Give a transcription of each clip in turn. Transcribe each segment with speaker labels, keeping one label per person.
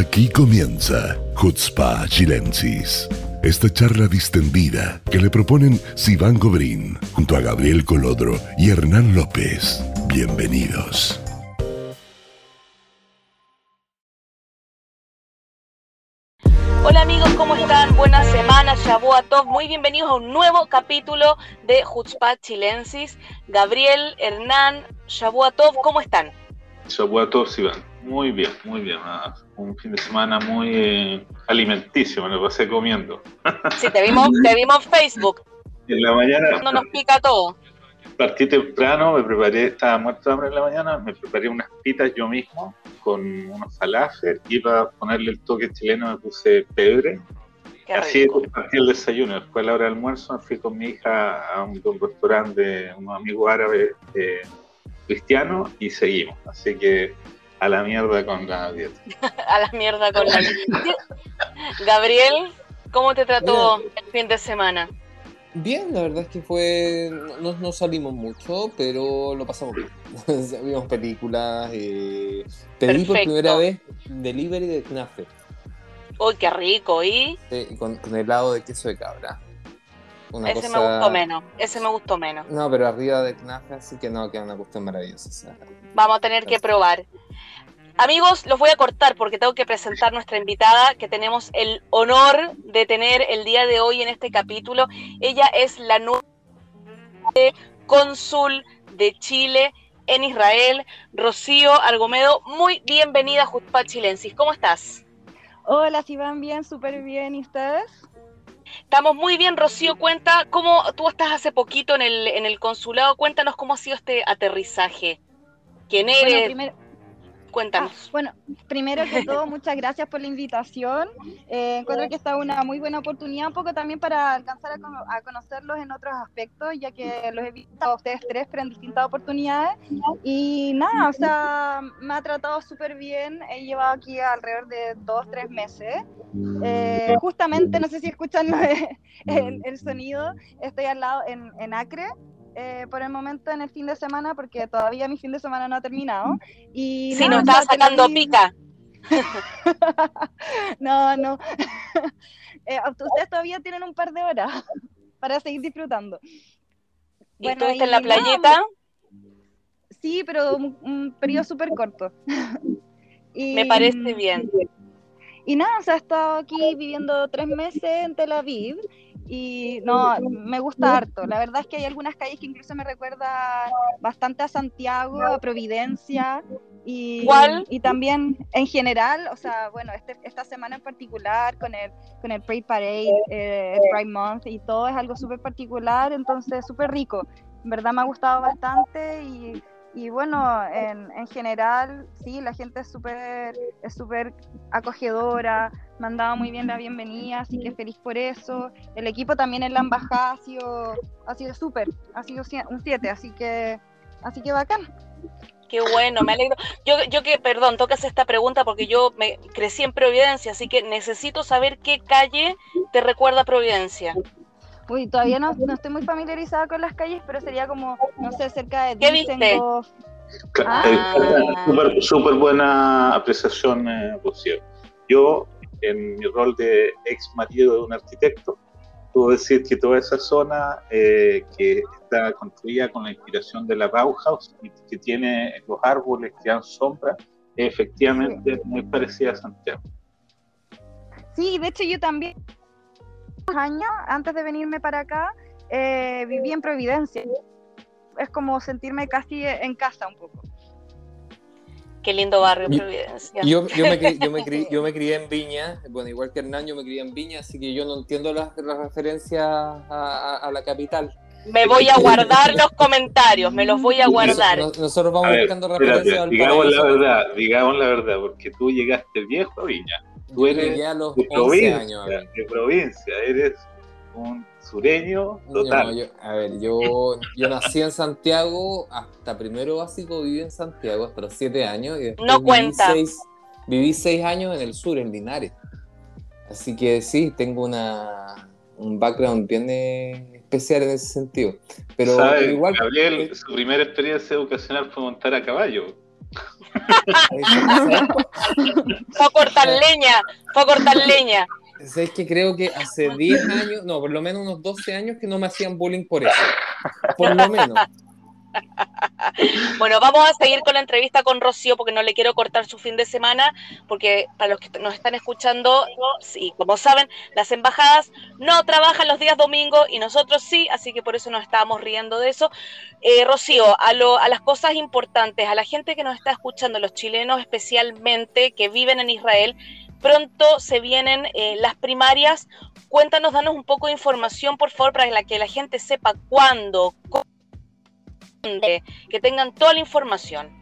Speaker 1: Aquí comienza Hutzpa Chilensis. Esta charla distendida que le proponen Sivan Gobrín junto a Gabriel Colodro y Hernán López. Bienvenidos.
Speaker 2: Hola amigos, ¿cómo están? Buena semana, Shabu todos. Muy bienvenidos a un nuevo capítulo de Hutzpa Chilensis. Gabriel, Hernán, Shabu todos, ¿cómo están?
Speaker 3: Shabu todos, Iván. Muy bien, muy bien. Ah, un fin de semana muy eh, alimenticio, me lo pasé comiendo.
Speaker 2: Sí, te vimos, te vimos en Facebook.
Speaker 3: En la mañana.
Speaker 2: No nos pica todo.
Speaker 3: Partí temprano, me preparé, estaba muerto de hambre en la mañana, me preparé unas pitas yo mismo con unos falafel y para ponerle el toque chileno me puse pebre. Así partí el desayuno. Después a la hora del almuerzo me fui con mi hija a un, restaurante de unos amigos árabes eh, cristianos y seguimos. Así que a la mierda con la dieta.
Speaker 2: a la mierda con la dieta. Gabriel, ¿cómo te trató el fin de semana?
Speaker 4: Bien, la verdad es que fue. No, salimos mucho, pero lo pasamos bien. Vimos películas. Eh, pedí por primera vez delivery de Knafe.
Speaker 2: Uy, qué rico, ¿y?
Speaker 4: con, con, helado de queso de cabra.
Speaker 2: Ese me gustó menos, ese me gustó menos.
Speaker 4: No, pero arriba de Knafe, así que no, queda una cuestión maravillosa.
Speaker 2: Vamos a tener que probar. Amigos, los voy a cortar porque tengo que presentar nuestra invitada que tenemos el honor de tener el día de hoy en este capítulo. Ella es la nueva cónsul de Chile en Israel, Rocío Argomedo. Muy bienvenida a Jutpa Chilensis. ¿Cómo estás?
Speaker 5: Hola, si van bien, súper bien. ¿Y ustedes?
Speaker 2: Estamos muy bien, Rocío. Cuenta cómo tú estás hace poquito en el, en el consulado. Cuéntanos cómo ha sido este aterrizaje. ¿Quién eres? Cuéntanos.
Speaker 5: Ah, bueno, primero que todo, muchas gracias por la invitación. Eh, encuentro que esta es una muy buena oportunidad, un poco también para alcanzar a, conocerlos en otros aspectos, ya que los he visto a ustedes tres, pero en distintas oportunidades. Y nada, o sea, me ha tratado súper bien. He llevado aquí alrededor de dos, tres meses. Eh, justamente, no sé si escuchan el, sonido, estoy al lado en, en Acre. Eh, por el momento en el fin de semana porque todavía mi fin de semana no ha terminado. Y
Speaker 2: si no estaba sacando pica.
Speaker 5: no, no. Eh, ustedes todavía tienen un par de horas para seguir disfrutando.
Speaker 2: ¿Y bueno, estuviste en la playita?
Speaker 5: sí, pero un, periodo súper corto.
Speaker 2: Me parece bien.
Speaker 5: Y nada, o sea, he estado aquí viviendo tres meses en Tel Aviv y no, me gusta harto. La verdad es que hay algunas calles que incluso me recuerdan bastante a Santiago, a Providencia. Y, y también en general, o sea, bueno, este, esta semana en particular con el, con el Pride Parade, eh, el Pride Month y todo es algo súper particular, entonces súper rico. En verdad me ha gustado bastante y y bueno, en, en general, sí, la gente es súper es súper acogedora, me han dado muy bien la bienvenida, así que feliz por eso. El equipo también en la embajada ha sido ha sido súper, ha sido un 7, así que así que bacán.
Speaker 2: Qué bueno, me alegro. Yo, yo que, perdón, tocas esta pregunta porque yo me crecí en Providencia, así que necesito saber qué calle te recuerda Providencia.
Speaker 5: Uy, todavía no, estoy muy familiarizada con las calles, pero sería como, no sé, cerca de
Speaker 2: ¿Qué viste?
Speaker 3: Ah. Súper buena apreciación, eh, Yo, en mi rol de ex marido de un arquitecto, puedo decir que toda esa zona eh, que está construida con la inspiración de la Bauhaus y que tiene los árboles que dan sombra, es efectivamente muy parecida a Santiago.
Speaker 5: Sí, de hecho yo también años, antes de venirme para acá, eh, viví en Providencia. Es como sentirme casi en casa un poco.
Speaker 2: Qué lindo barrio Providencia.
Speaker 4: Yo, yo, me, crié, yo, me crié, en Viña, bueno, igual que Hernán, yo me crié en Viña, así que yo no entiendo las, referencias a, la capital.
Speaker 2: Me voy a guardar los comentarios, me los voy a guardar.
Speaker 4: Nosotros vamos buscando referencias al
Speaker 3: Digamos la verdad, digamos la verdad, porque tú llegaste viejo a Viña. Tú eres de, provincia, de provincia, eres un sureño total.
Speaker 4: a ver, yo, yo nací en Santiago, hasta primero básico viví en Santiago, hasta los siete años. Y
Speaker 2: no cuenta.
Speaker 4: Viví seis, años en el sur, en Linares. Así que sí, tengo una, un background bien especial en ese sentido. Pero igual.
Speaker 3: Gabriel, su primera experiencia educacional fue montar a caballo.
Speaker 2: Fue a cortar leña, fue a cortar leña.
Speaker 4: Es que creo que hace 10 años, no, por lo menos unos 12 años que no me hacían bullying por eso. Por lo menos.
Speaker 2: Bueno, vamos a seguir con la entrevista con Rocío porque no le quiero cortar su fin de semana, porque para los que nos están escuchando, sí, como saben, las embajadas no trabajan los días domingos y nosotros sí, así que por eso nos estábamos riendo de eso. Eh, Rocío, a, a las cosas importantes, a la gente que nos está escuchando, los chilenos especialmente que viven en Israel, pronto se vienen eh, las primarias. Cuéntanos, danos un poco de información, por favor, para que la gente sepa cuándo, cómo que tengan toda la información.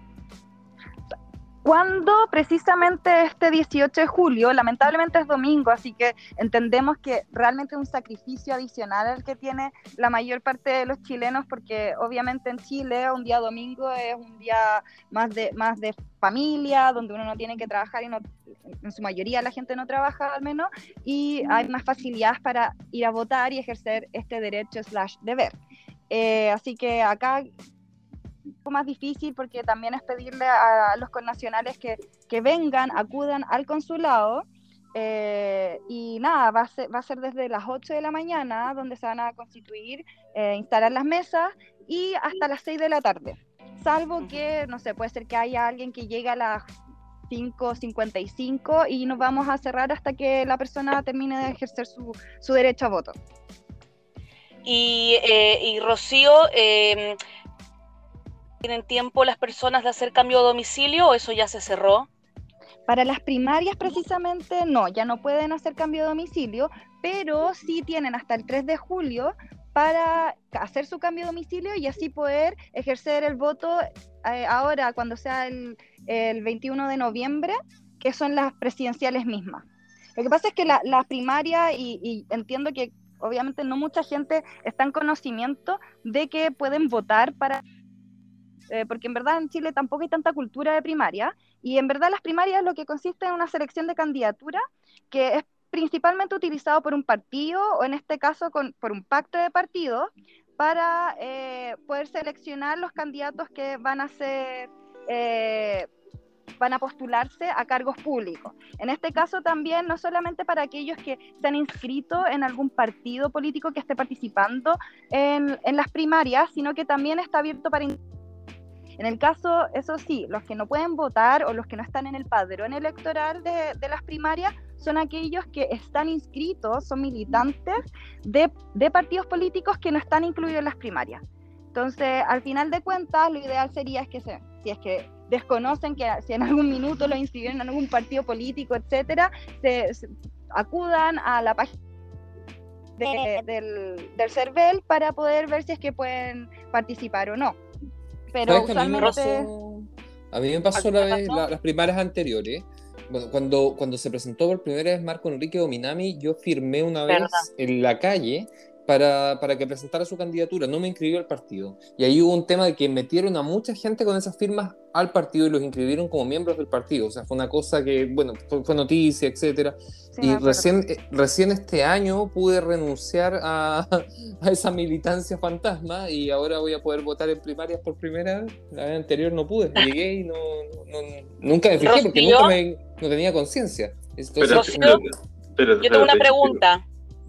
Speaker 5: Cuando precisamente este 18 de julio, lamentablemente es domingo, así que entendemos que realmente es un sacrificio adicional el que tiene la mayor parte de los chilenos, porque obviamente en Chile un día domingo es un día más de, más de familia, donde uno no tiene que trabajar y no, en su mayoría la gente no trabaja al menos, y hay más facilidades para ir a votar y ejercer este derecho slash deber. Eh, así que acá un poco más difícil porque también es pedirle a los connacionales que, que vengan, acudan al consulado. Eh, y nada, va a, ser, va a ser desde las 8 de la mañana donde se van a constituir, eh, instalar las mesas y hasta las 6 de la tarde. Salvo que, no sé, puede ser que haya alguien que llegue a las 5.55 y nos vamos a cerrar hasta que la persona termine de ejercer su, su derecho a voto.
Speaker 2: Y, eh, y Rocío, eh, ¿tienen tiempo las personas de hacer cambio de domicilio o eso ya se cerró?
Speaker 5: Para las primarias precisamente no, ya no pueden hacer cambio de domicilio, pero sí tienen hasta el 3 de julio para hacer su cambio de domicilio y así poder ejercer el voto eh, ahora cuando sea el, 21 de noviembre, que son las presidenciales mismas. Lo que pasa es que las la primarias, y, y, entiendo que obviamente no mucha gente está en conocimiento de que pueden votar para... Eh, porque en verdad en Chile tampoco hay tanta cultura de primaria, y en verdad las primarias lo que consiste en una selección de candidatura que es principalmente utilizado por un partido, o en este caso por un pacto de partidos, para eh, poder seleccionar los candidatos que van a ser eh, van a postularse a cargos públicos. En este caso también, no solamente para aquellos que se han inscrito en algún partido político que esté participando en, en las primarias, sino que también está abierto para... En el caso, eso sí, los que no pueden votar o los que no están en el padrón electoral de, de las primarias son aquellos que están inscritos, son militantes de, de partidos políticos que no están incluidos en las primarias. Entonces, al final de cuentas, lo ideal sería es que se, si es que desconocen que si en algún minuto lo inscribieron en algún partido político, etcétera, se, acudan a la página del, del CERVEL para poder ver si es que pueden participar o no. Pero usualmente...
Speaker 4: A mí me pasó, la vez, las primarias anteriores. Bueno, cuando, cuando se presentó por primera vez Marco Enrique Dominami, yo firmé una vez en la calle para, para, que presentara su candidatura, no me inscribió al partido. Y ahí hubo un tema de que metieron a mucha gente con esas firmas al partido y los inscribieron como miembros del partido. O sea, fue una cosa que, bueno, fue, noticia, etcétera. y recién, eh, recién este año pude renunciar a, a, esa militancia fantasma y ahora voy a poder votar en primarias por primera vez. La vez anterior no pude, llegué y no, no, nunca me fijé porque nunca me, no tenía conciencia.
Speaker 2: Pero, pero, yo tengo una pregunta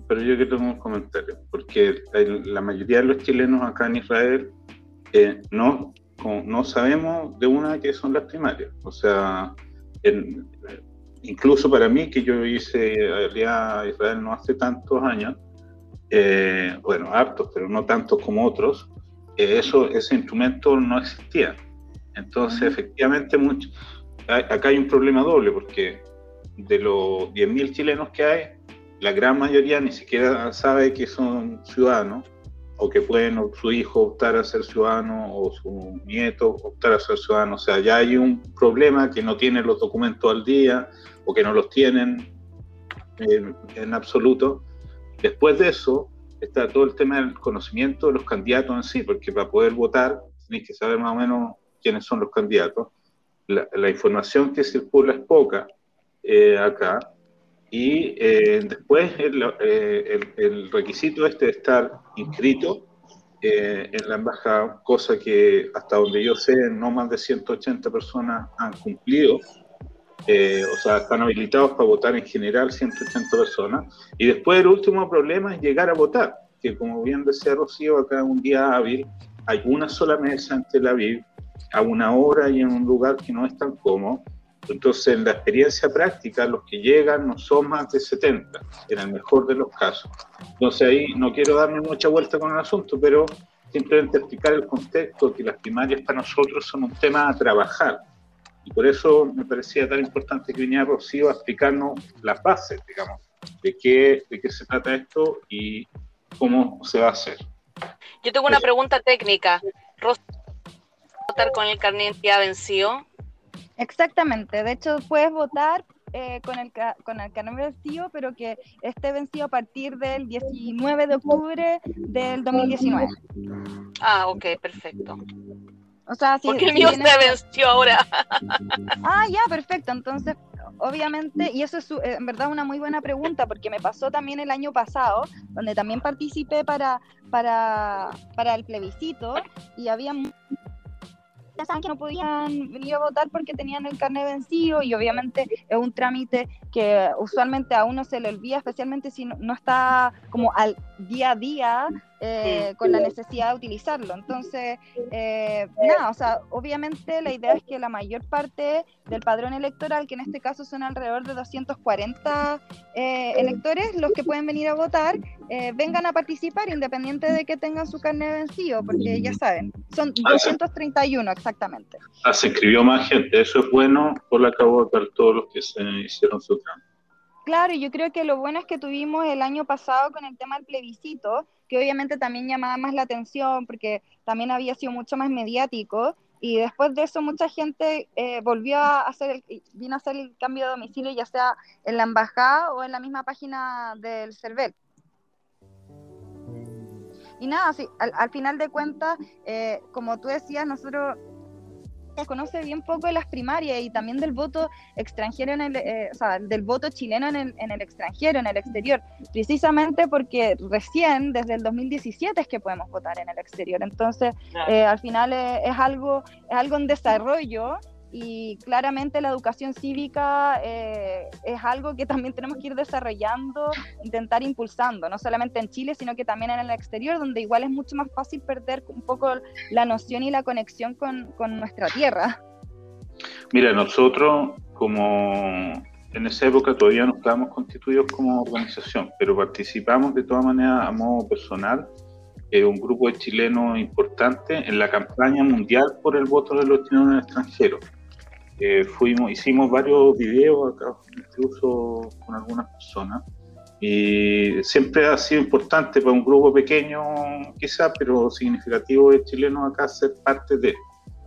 Speaker 3: pero yo quiero un comentario, porque la mayoría de los chilenos acá en Israel eh, no, no sabemos de una que son las primarias. O sea, incluso para mí, que yo hice a Israel no hace tantos años, eh, bueno, hartos, pero no tantos como otros, eh, eso, ese instrumento no existía. Entonces, efectivamente, mucho, acá hay un problema doble, porque de los 10.000 chilenos que hay, la gran mayoría ni siquiera sabe que son ciudadanos o que pueden su hijo optar a ser ciudadano o su nieto optar a ser ciudadano. O sea, ya hay un problema que no tienen los documentos al día o que no los tienen en, absoluto. Después de eso está todo el tema del conocimiento de los candidatos en sí, porque para poder votar tenéis que saber más o menos quiénes son los candidatos. La, la información que circula es poca eh, acá y eh, después el, eh, el, el, requisito este de estar inscrito eh, en la embajada, cosa que hasta donde yo sé, no más de 180 personas han cumplido. Eh, o sea, están habilitados para votar en general 180 personas. Y después el último problema es llegar a votar, que como bien decía Rocío, acá un día hábil hay una sola mesa ante la VIP, a una hora y en un lugar que no es tan cómodo. Entonces, en la experiencia práctica, los que llegan no son más de 70, en el mejor de los casos. Entonces, ahí no quiero darme mucha vuelta con el asunto, pero simplemente explicar el contexto, que las primarias para nosotros son un tema a trabajar. Y por eso me parecía tan importante que viniera Rocío a explicarnos las bases, digamos, de qué, de qué se trata esto y cómo se va a hacer.
Speaker 2: Yo tengo una pregunta técnica. ¿Rocío votar con el carnet ya vencido?
Speaker 5: Exactamente, de hecho puedes votar eh, con, el, con el carnet vencido, pero que esté vencido a partir del 19 de octubre del 2019.
Speaker 2: Ah, ok, perfecto.
Speaker 5: O sea,
Speaker 2: si, Porque el mío se venció ahora.
Speaker 5: ah, ya, perfecto. Entonces, obviamente, y eso es en verdad una muy buena pregunta, porque me pasó también el año pasado, donde también participé para, para, para el plebiscito, y había saben que no podían venir a votar porque tenían el carnet vencido y obviamente es un trámite que usualmente a uno se le olvida, especialmente si no, está como al día a día eh, con la necesidad de utilizarlo. Entonces, eh, nada, o sea, obviamente la idea es que la mayor parte del padrón electoral, que en este caso son alrededor de 240 eh, electores, los que pueden venir a votar, vengan a participar independiente de que tengan su carnet vencido, porque ya saben, son 231 exactamente.
Speaker 3: Ah, se inscribió más gente, eso es bueno por la acabo de votar todos los que se hicieron su trámite.
Speaker 5: Claro, yo creo que lo bueno es que tuvimos el año pasado con el tema del plebiscito, que obviamente también llamaba más la atención porque también había sido mucho más mediático y después de eso mucha gente eh, volvió a hacer el, vino a hacer el cambio de domicilio ya sea en la embajada o en la misma página del CERVEL. Y nada, sí, al, final de cuentas, eh, como tú decías, nosotros conoce bien poco de las primarias y también del voto extranjero, en el, eh, o sea, del voto chileno en el, en el extranjero, en el exterior, precisamente porque recién, desde el 2017, es que podemos votar en el exterior. Entonces, eh, al final es, es, algo, es algo en desarrollo y claramente la educación cívica eh, es algo que también tenemos que ir desarrollando, intentar impulsando, no solamente en Chile, sino que también en el exterior, donde igual es mucho más fácil perder un poco la noción y la conexión con, con nuestra tierra.
Speaker 3: Mira, nosotros como en esa época todavía no estábamos constituidos como organización, pero participamos de todas maneras a modo personal un grupo de chilenos importante en la campaña mundial por el voto de los chilenos en el extranjero. Eh, fuimos, hicimos varios videos acá, incluso con algunas personas, y siempre ha sido importante para un grupo pequeño, quizás, pero significativo de chilenos acá ser parte de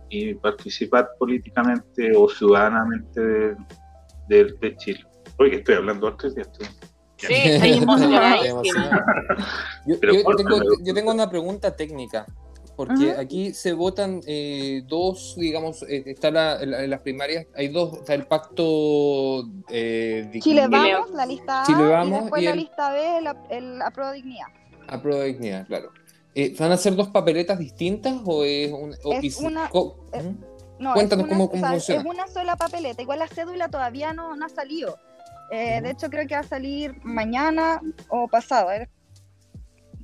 Speaker 3: y participar políticamente o ciudadanamente de, Chile. Oye, estoy hablando antes de esto.
Speaker 2: Sí, estoy
Speaker 4: yo, tengo, yo tengo una pregunta técnica porque aquí se votan eh, dos, digamos, eh, está la, las primarias, hay dos, está el pacto
Speaker 5: eh, Chile Vamos, la lista A, Chile Vamos, y después la lista B, el, el Aprueba Dignidad.
Speaker 4: Aprueba Dignidad, claro. Eh, ¿Van a ser dos papeletas distintas o es, un,
Speaker 5: es una...
Speaker 4: no, Cuéntanos cómo, cómo funciona.
Speaker 5: Es una sola papeleta, igual la cédula todavía no, no ha salido. de hecho, creo que va a salir mañana o pasado.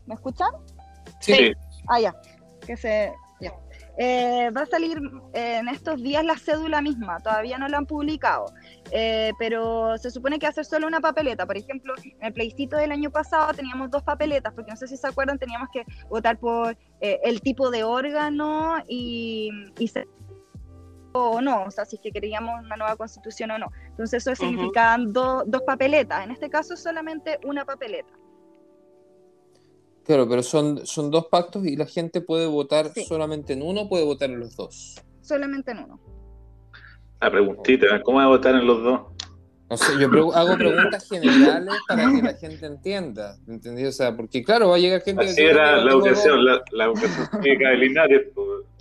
Speaker 5: ¿Me escuchan?
Speaker 3: Sí.
Speaker 5: Ah, ya que se... Eh, va a salir eh, en estos días la cédula misma, todavía no la han publicado, eh, pero se supone que ser solo una papeleta. Por ejemplo, en el plebiscito del año pasado teníamos dos papeletas, porque no sé si se acuerdan, teníamos que votar por el tipo de órgano y, o no, o sea, si es que queríamos una nueva constitución o no. Entonces eso significaban dos papeletas, en este caso solamente una papeleta.
Speaker 4: Claro, pero son, son dos pactos y la gente puede votar solamente en uno o puede votar en los dos.
Speaker 5: Solamente en uno.
Speaker 3: La preguntita, ¿cómo va a votar en los dos?
Speaker 4: No sé, yo hago preguntas generales para que la gente entienda, ¿entendí? O sea, porque claro, va a llegar gente...
Speaker 3: Así era la educación, la, la, educación cívica de Linares.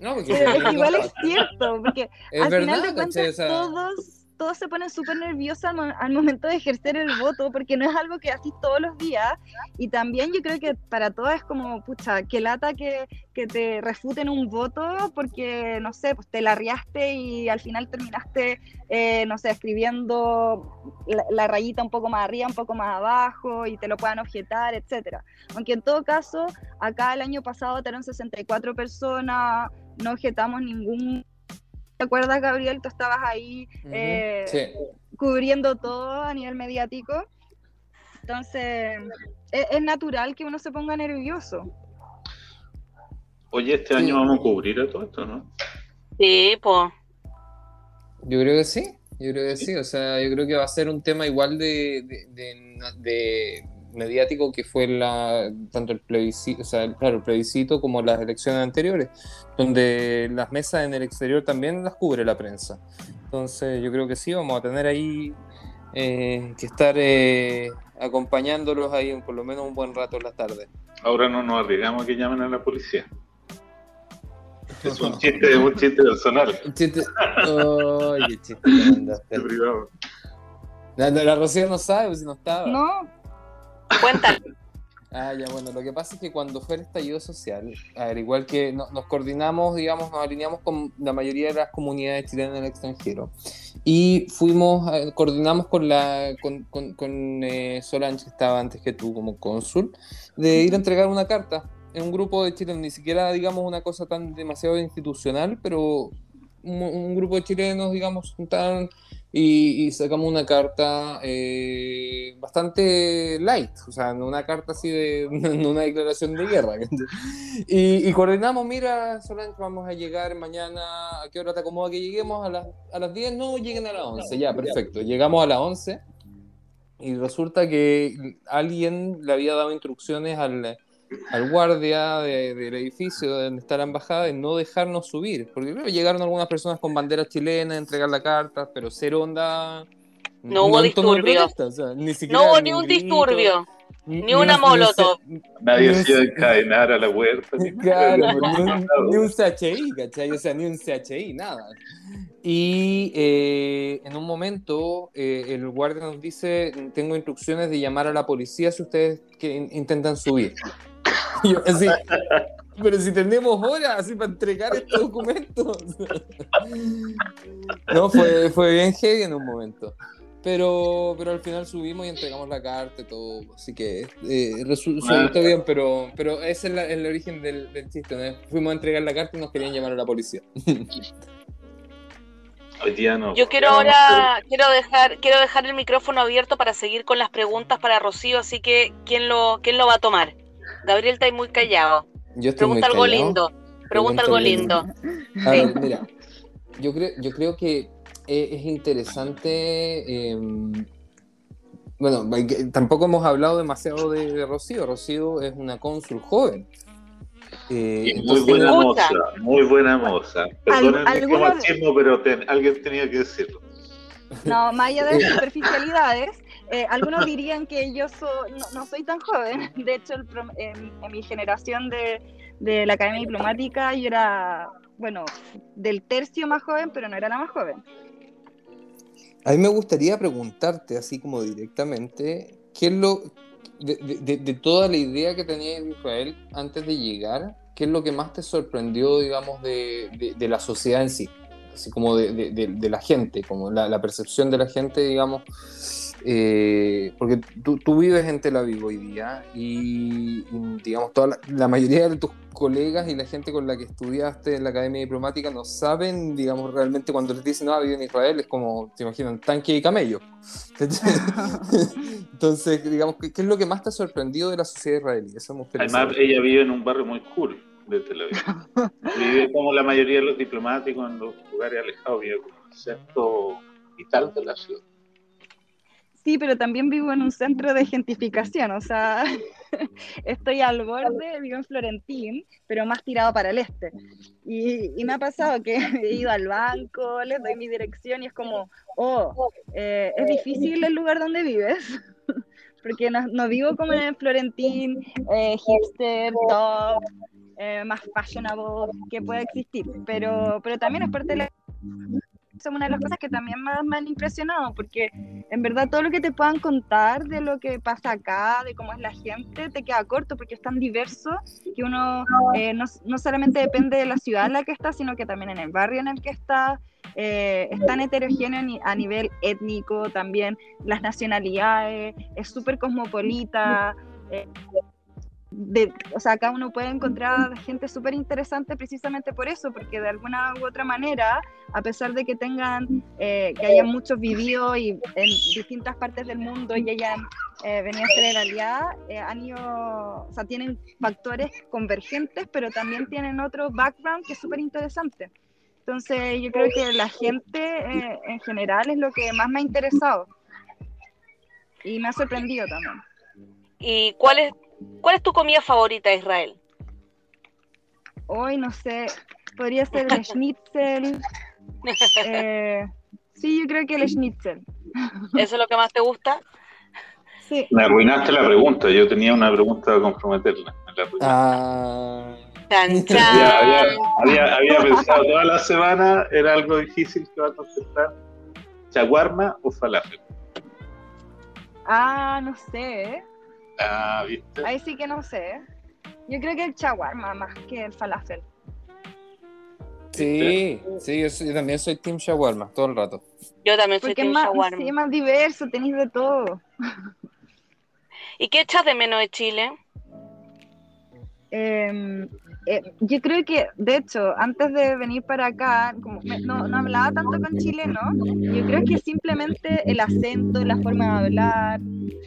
Speaker 5: No, porque igual es cierto, porque al final de cuentas todos todos se ponen súper nerviosos al, momento de ejercer el voto, porque no es algo que así todos los días. Y también yo creo que para todos es como, pucha, que lata que, que te refuten un voto porque, no sé, pues te la riaste y al final terminaste, eh, no sé, escribiendo la, rayita un poco más arriba, un poco más abajo y te lo puedan objetar, etcétera. Aunque en todo caso, acá el año pasado eran 64 personas, no objetamos ningún ¿Te acuerdas, Gabriel? Tú estabas ahí eh, cubriendo todo a nivel mediático. Entonces, es, natural que uno se ponga nervioso.
Speaker 3: Oye, este año vamos a cubrir a todo esto, ¿no?
Speaker 2: Sí, pues.
Speaker 4: Yo creo que sí, yo creo que sí. O sea, yo creo que va a ser un tema igual de mediático que fue la, tanto el plebiscito, o sea, claro, el plebiscito como las elecciones anteriores, donde las mesas en el exterior también las cubre la prensa. Entonces yo creo que sí, vamos a tener ahí eh, que estar eh, acompañándolos ahí por lo menos un buen rato en la tarde.
Speaker 3: Ahora no nos arriesgamos a que llamen a la policía. Es un chiste, un chiste personal. Un chiste.
Speaker 4: Oh, qué chiste privado. La, la, Rocío no sabe si no estaba.
Speaker 5: No,
Speaker 2: Cuéntalo.
Speaker 4: Ah, ya, bueno, lo que pasa es que cuando fue el estallido social, al igual que nos coordinamos, digamos, nos alineamos con la mayoría de las comunidades chilenas en el extranjero y fuimos, eh, coordinamos con la con, con, eh, Solange, que estaba antes que tú como cónsul, de ir a entregar una carta en un grupo de chilenos, ni siquiera, digamos, una cosa tan demasiado institucional, pero un, grupo de chilenos, digamos, juntaron y, sacamos una carta eh, bastante light, o sea, una carta así de una declaración de guerra. Y, coordinamos, mira, Solange, vamos a llegar mañana, ¿a qué hora te acomoda que lleguemos? ¿A las, a las 10? No, lleguen a las 11, ya, perfecto. Llegamos a las 11 y resulta que alguien le había dado instrucciones al al guardia del edificio donde está la embajada de no dejarnos subir. Porque llegaron algunas personas con banderas chilenas a entregar la carta, pero cero onda.
Speaker 2: No, hubo disturbio. no hubo ni un disturbio. Ni, una molotov.
Speaker 3: Nadie se iba a encadenar a la huerta.
Speaker 4: Ni, claro, ni, un, CHI, ¿cachai? O sea, ni un CHI, nada. Y eh, en un momento eh, el guardia nos dice, tengo instrucciones de llamar a la policía si ustedes que intentan subir. pero si tenemos horas así para entregar estos documentos. no, fue, fue bien heavy en un momento. Pero, pero al final subimos y entregamos la carta y todo. Así que eh, resultó bien, pero, pero ese es el origen del, chiste. Fuimos a entregar la carta y nos querían llamar a la policía.
Speaker 3: Hoy día no.
Speaker 2: Yo quiero ahora, quiero dejar, quiero dejar el micrófono abierto para seguir con las preguntas para Rocío, así que ¿quién lo, quién lo va a tomar? Gabriel está ahí muy callado. Pregunta algo lindo. Pregunta, algo lindo.
Speaker 4: mira, yo creo, yo creo que es interesante. Em, bueno, tampoco hemos hablado demasiado de, Rocío. Rocío es una cónsul joven.
Speaker 3: Eh, muy buena moza, muy buena moza. Perdónenme el machismo, pero alguien tenía que decirlo.
Speaker 5: No, más allá de superficialidades, eh, algunos dirían que yo no, soy tan joven. De hecho, en, mi generación de, de, la Academia Diplomática yo era, bueno, del tercio más joven, pero no era la más joven.
Speaker 4: A mí me gustaría preguntarte, así como directamente, ¿qué es lo, de, de, toda la idea que tenía Israel antes de llegar, qué es lo que más te sorprendió, digamos, de, la sociedad en sí? Así como de, la gente, como la percepción de la gente, digamos eh, porque tú, tú, vives en Tel Aviv hoy día y, digamos, toda la, mayoría de tus colegas y la gente con la que estudiaste en la Academia Diplomática no saben, digamos, realmente cuando les dicen, no, ah, vive en Israel, es como, te imaginan, tanque y camello. Entonces, digamos, ¿qué, es lo que más te ha sorprendido de la sociedad israelí?
Speaker 3: Además, ella vive en un barrio muy cool de Tel Aviv. vive como la mayoría de los diplomáticos en los lugares alejados, vive como el centro vital de la ciudad.
Speaker 5: Sí, pero también vivo en un centro de gentrificación, o sea, estoy al borde, vivo en Florentín, pero más tirado para el este. Y, me ha pasado que he ido al banco, les doy mi dirección y es como, oh, eh, es difícil el lugar donde vives, porque no, vivo como en Florentín, eh, hipster, top, eh, más fashionable que pueda existir, pero, pero también es parte de la es una de las cosas que también más me han impresionado, porque en verdad todo lo que te puedan contar de lo que pasa acá, de cómo es la gente, te queda corto, porque es tan diverso que uno eh, no, no, solamente depende de la ciudad en la que está, sino que también en el barrio en el que está. Eh, es tan heterogéneo a nivel étnico también, las nacionalidades, es súper cosmopolita. Eh, de, o sea, acá uno puede encontrar gente súper interesante precisamente por eso, porque de alguna u otra manera, a pesar de que tengan, eh, que hayan muchos vivido y en distintas partes del mundo y hayan eh, venido a ser aliada, eh, han ido, o sea, tienen factores convergentes, pero también tienen otro background que es súper interesante. Entonces, yo creo que la gente en general es lo que más me ha interesado y me ha sorprendido también.
Speaker 2: ¿Y cuál es ¿Cuál es tu comida favorita, Israel?
Speaker 5: Hoy no sé, podría ser el schnitzel. Eh, sí, yo creo que el schnitzel.
Speaker 2: ¿Eso es lo que más te gusta?
Speaker 3: Sí. Me arruinaste la pregunta, yo tenía una pregunta a comprometerla.
Speaker 2: Ah.
Speaker 3: Había, había, pensado toda la semana, era algo difícil que va a contestar. ¿Chaguarma o falafel?
Speaker 5: Ah, no sé. ¿Eh?
Speaker 3: Ah, ¿viste?
Speaker 5: Ahí sí que no sé. Yo creo que el shawarma más que el falafel.
Speaker 4: Sí, sí, yo, también soy team shawarma todo el rato.
Speaker 2: Yo también soy team
Speaker 5: más,
Speaker 2: shawarma.
Speaker 5: Sí, es más diverso, tenéis de todo.
Speaker 2: ¿Y qué echas de menos de Chile?
Speaker 5: Eh, eh, yo creo que, de hecho, antes de venir para acá, como no, no, hablaba tanto con chileno, yo creo que simplemente el acento, la forma de hablar,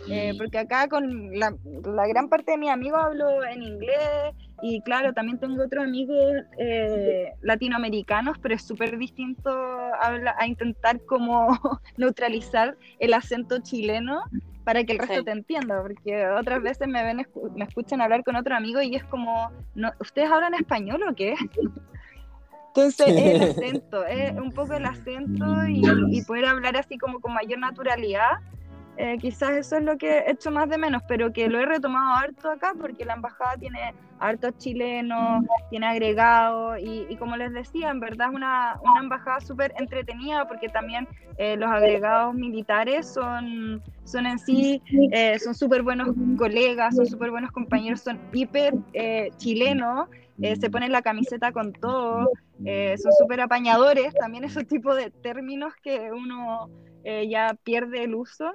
Speaker 5: eh, porque acá con la, la, gran parte de mis amigos hablo en inglés y claro, también tengo otros amigos eh, latinoamericanos, pero es súper distinto a, a intentar como neutralizar el acento chileno para que el resto te entienda, porque otras veces me ven, me escuchan hablar con otro amigo y es como, no, ¿ustedes hablan español o qué? Entonces es el acento, es un poco el acento y, y poder hablar así como con mayor naturalidad eh, quizás eso es lo que he hecho más de menos, pero que lo he retomado harto acá porque la embajada tiene hartos chilenos, tiene agregados y, como les decía, en verdad es una, una embajada súper entretenida porque también eh, los agregados militares son, son en sí, eh, son súper buenos colegas, son súper buenos compañeros, son hiper chilenos, se ponen la camiseta con todo, son súper apañadores, también esos tipos de términos que uno ya pierde el uso.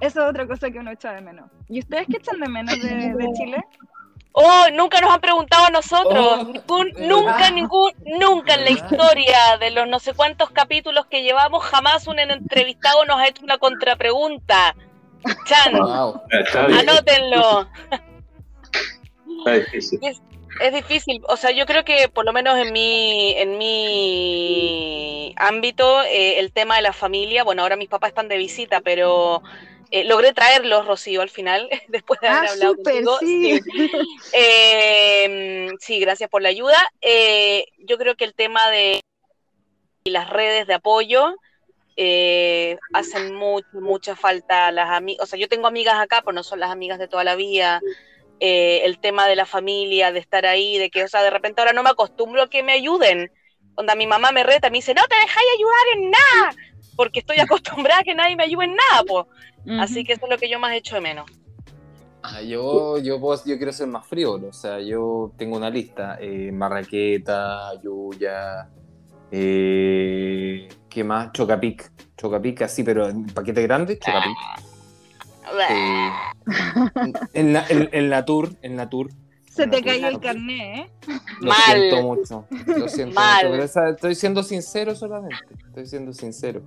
Speaker 5: Eso es otra cosa que uno echa de menos. ¿Y ustedes qué echan de menos de, Chile?
Speaker 2: Oh, nunca nos han preguntado a nosotros. Oh. nunca, ningún, nunca en la historia de los no sé cuántos capítulos que llevamos, jamás un entrevistado nos ha hecho una contrapregunta. Chan, anótenlo. Es, difícil. O sea, yo creo que por lo menos en mi, en mi ámbito, eh, el tema de la familia, bueno, ahora mis papás están de visita, pero eh, logré traerlos, Rocío, al final, después de haber ah, hablado contigo. Sí. Em, sí. gracias por la ayuda. Eh, yo creo que el tema de las redes de apoyo eh, hacen mucho, mucha falta las amigas. O sea, yo tengo amigas acá, pero no son las amigas de toda la vida. El tema de la familia, de estar ahí, de que, o sea, de repente ahora no me acostumbro a que me ayuden. Cuando mi mamá me reta, me dice, no te dejáis ayudar en nada, porque estoy acostumbrada a que nadie me ayude en nada, pues. Así que eso es lo que yo más hecho de menos.
Speaker 4: Ah, yo, yo, yo quiero ser más frío, o sea, yo tengo una lista, eh, Marraqueta, Yuya, eh, ¿qué más? Chocapic, Chocapic así, pero en paquete grande, Chocapic. Eh, en, la, en, la tour, en la tour.
Speaker 5: Se te cayó el carnet, ¿eh?
Speaker 4: Lo siento mucho, lo siento mucho, pero estoy siendo sincero solamente, estoy siendo sincero.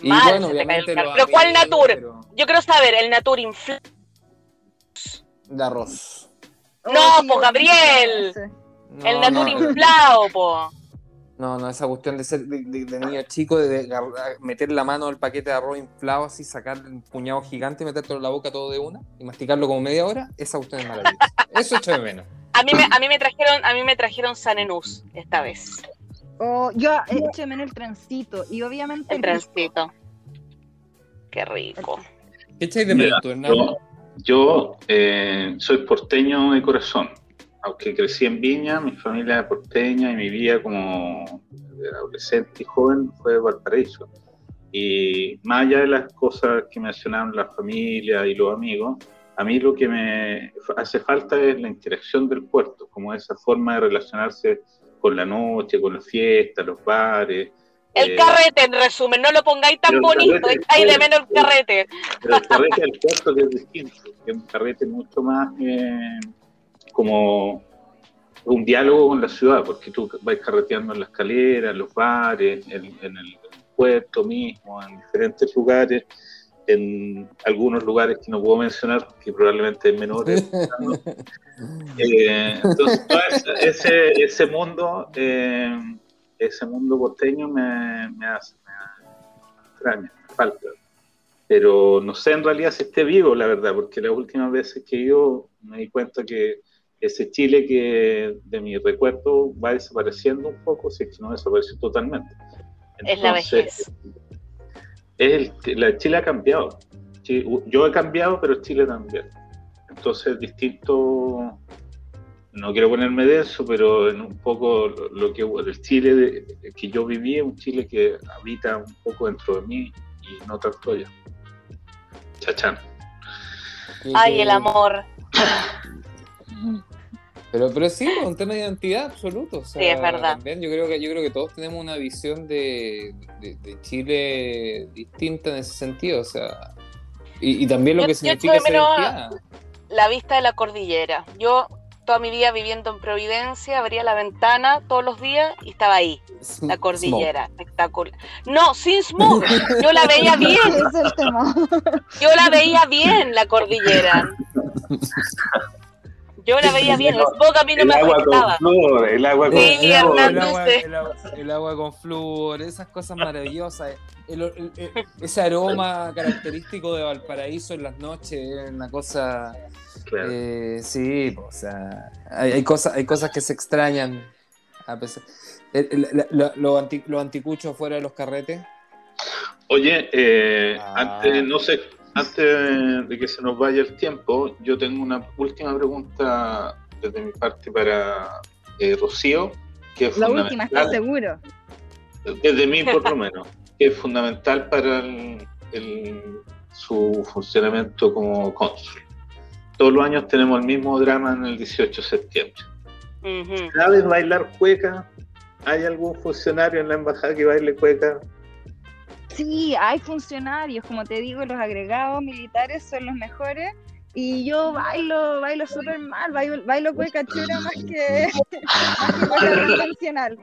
Speaker 2: Y bueno, obviamente pero ¿cuál Natur? Yo quiero saber, el Natur infla...
Speaker 4: De arroz.
Speaker 2: No, po, Gabriel. el Natur inflado, po.
Speaker 4: No, no, esa cuestión de ser de, niño chico, de, meter la mano al paquete de arroz inflado, así, sacar un puñado gigante y metértelo en la boca todo de una y masticarlo como media hora, esa cuestión es maravillosa. Eso echo de menos.
Speaker 2: A mí me, a mí me trajeron, a mí me trajeron Sanenús esta vez.
Speaker 5: Oh, yo eché en el transito y obviamente.
Speaker 2: El transito. Qué rico.
Speaker 4: ¿Qué echáis de menos
Speaker 3: Yo, yo eh, soy porteño de corazón. Aunque crecí en Viña, mi familia es porteña y mi vida como adolescente y joven fue Valparaíso. Y más allá de las cosas que mencionaron la familia y los amigos, a mí lo que me hace falta es la interacción del puerto, como esa forma de relacionarse con la noche, con las fiestas, los bares.
Speaker 2: El eh, carrete, en resumen, no lo pongáis tan bonito, hay de menos el carrete.
Speaker 3: Pero el carrete del puerto que es distinto, que es un carrete mucho más eh, como un diálogo con la ciudad, porque tú vas carreteando en la escalera, en los bares, en, el puerto mismo, en diferentes lugares, en algunos lugares que no puedo mencionar, que probablemente es menores. Eh, entonces, ese, ese mundo, eh, ese mundo porteño me, me hace, me extraña, me falta. Pero no sé en realidad si esté vivo, la verdad, porque las últimas veces que yo me di cuenta que ese Chile que de mi recuerdo va desapareciendo un poco, si es que no desapareció totalmente.
Speaker 2: es la vejez.
Speaker 3: Es el, la Chile ha cambiado. Yo he cambiado, pero Chile también. Entonces, distinto, no quiero ponerme de eso, pero en un poco lo que el Chile que yo viví es un Chile que habita un poco dentro de mí y no tanto allá. Chachán.
Speaker 2: Ay, el amor.
Speaker 4: Pero, pero sí, un tema de identidad absoluto.
Speaker 2: sí, es verdad.
Speaker 4: También yo creo que yo creo que todos tenemos una visión de, Chile distinta en ese sentido. O sea, y, también lo que significa.
Speaker 2: La vista de la cordillera. Yo toda mi vida viviendo en Providencia, abría la ventana todos los días y estaba ahí, la cordillera, espectacular. No, sin smog, yo la veía bien. Yo la veía bien, la cordillera. Yo la veía bien, el smog a mí no me afectaba.
Speaker 3: el agua con
Speaker 2: sí,
Speaker 4: el, agua, con flúor, esas cosas maravillosas. ese aroma característico de Valparaíso en las noches, una cosa. Eh, sí, o sea, hay, cosas, hay cosas que se extrañan. A pesar, lo, anticucho fuera de los carretes.
Speaker 3: Oye, eh, ah. antes, no sé, antes de que se nos vaya el tiempo, yo tengo una última pregunta desde mi parte para eh, Rocío. Que es
Speaker 5: La última, ¿estás seguro?
Speaker 3: Desde mí, por lo menos, que es fundamental para su funcionamiento como cónsul. Todos los años tenemos el mismo drama en el 18 de septiembre. ¿Sabes bailar cueca? ¿Hay algún funcionario en la embajada que baile cueca?
Speaker 5: Sí, hay funcionarios, como te digo, los agregados militares son los mejores. Y yo bailo, bailo súper mal, bailo, bailo cueca chura más que, convencional.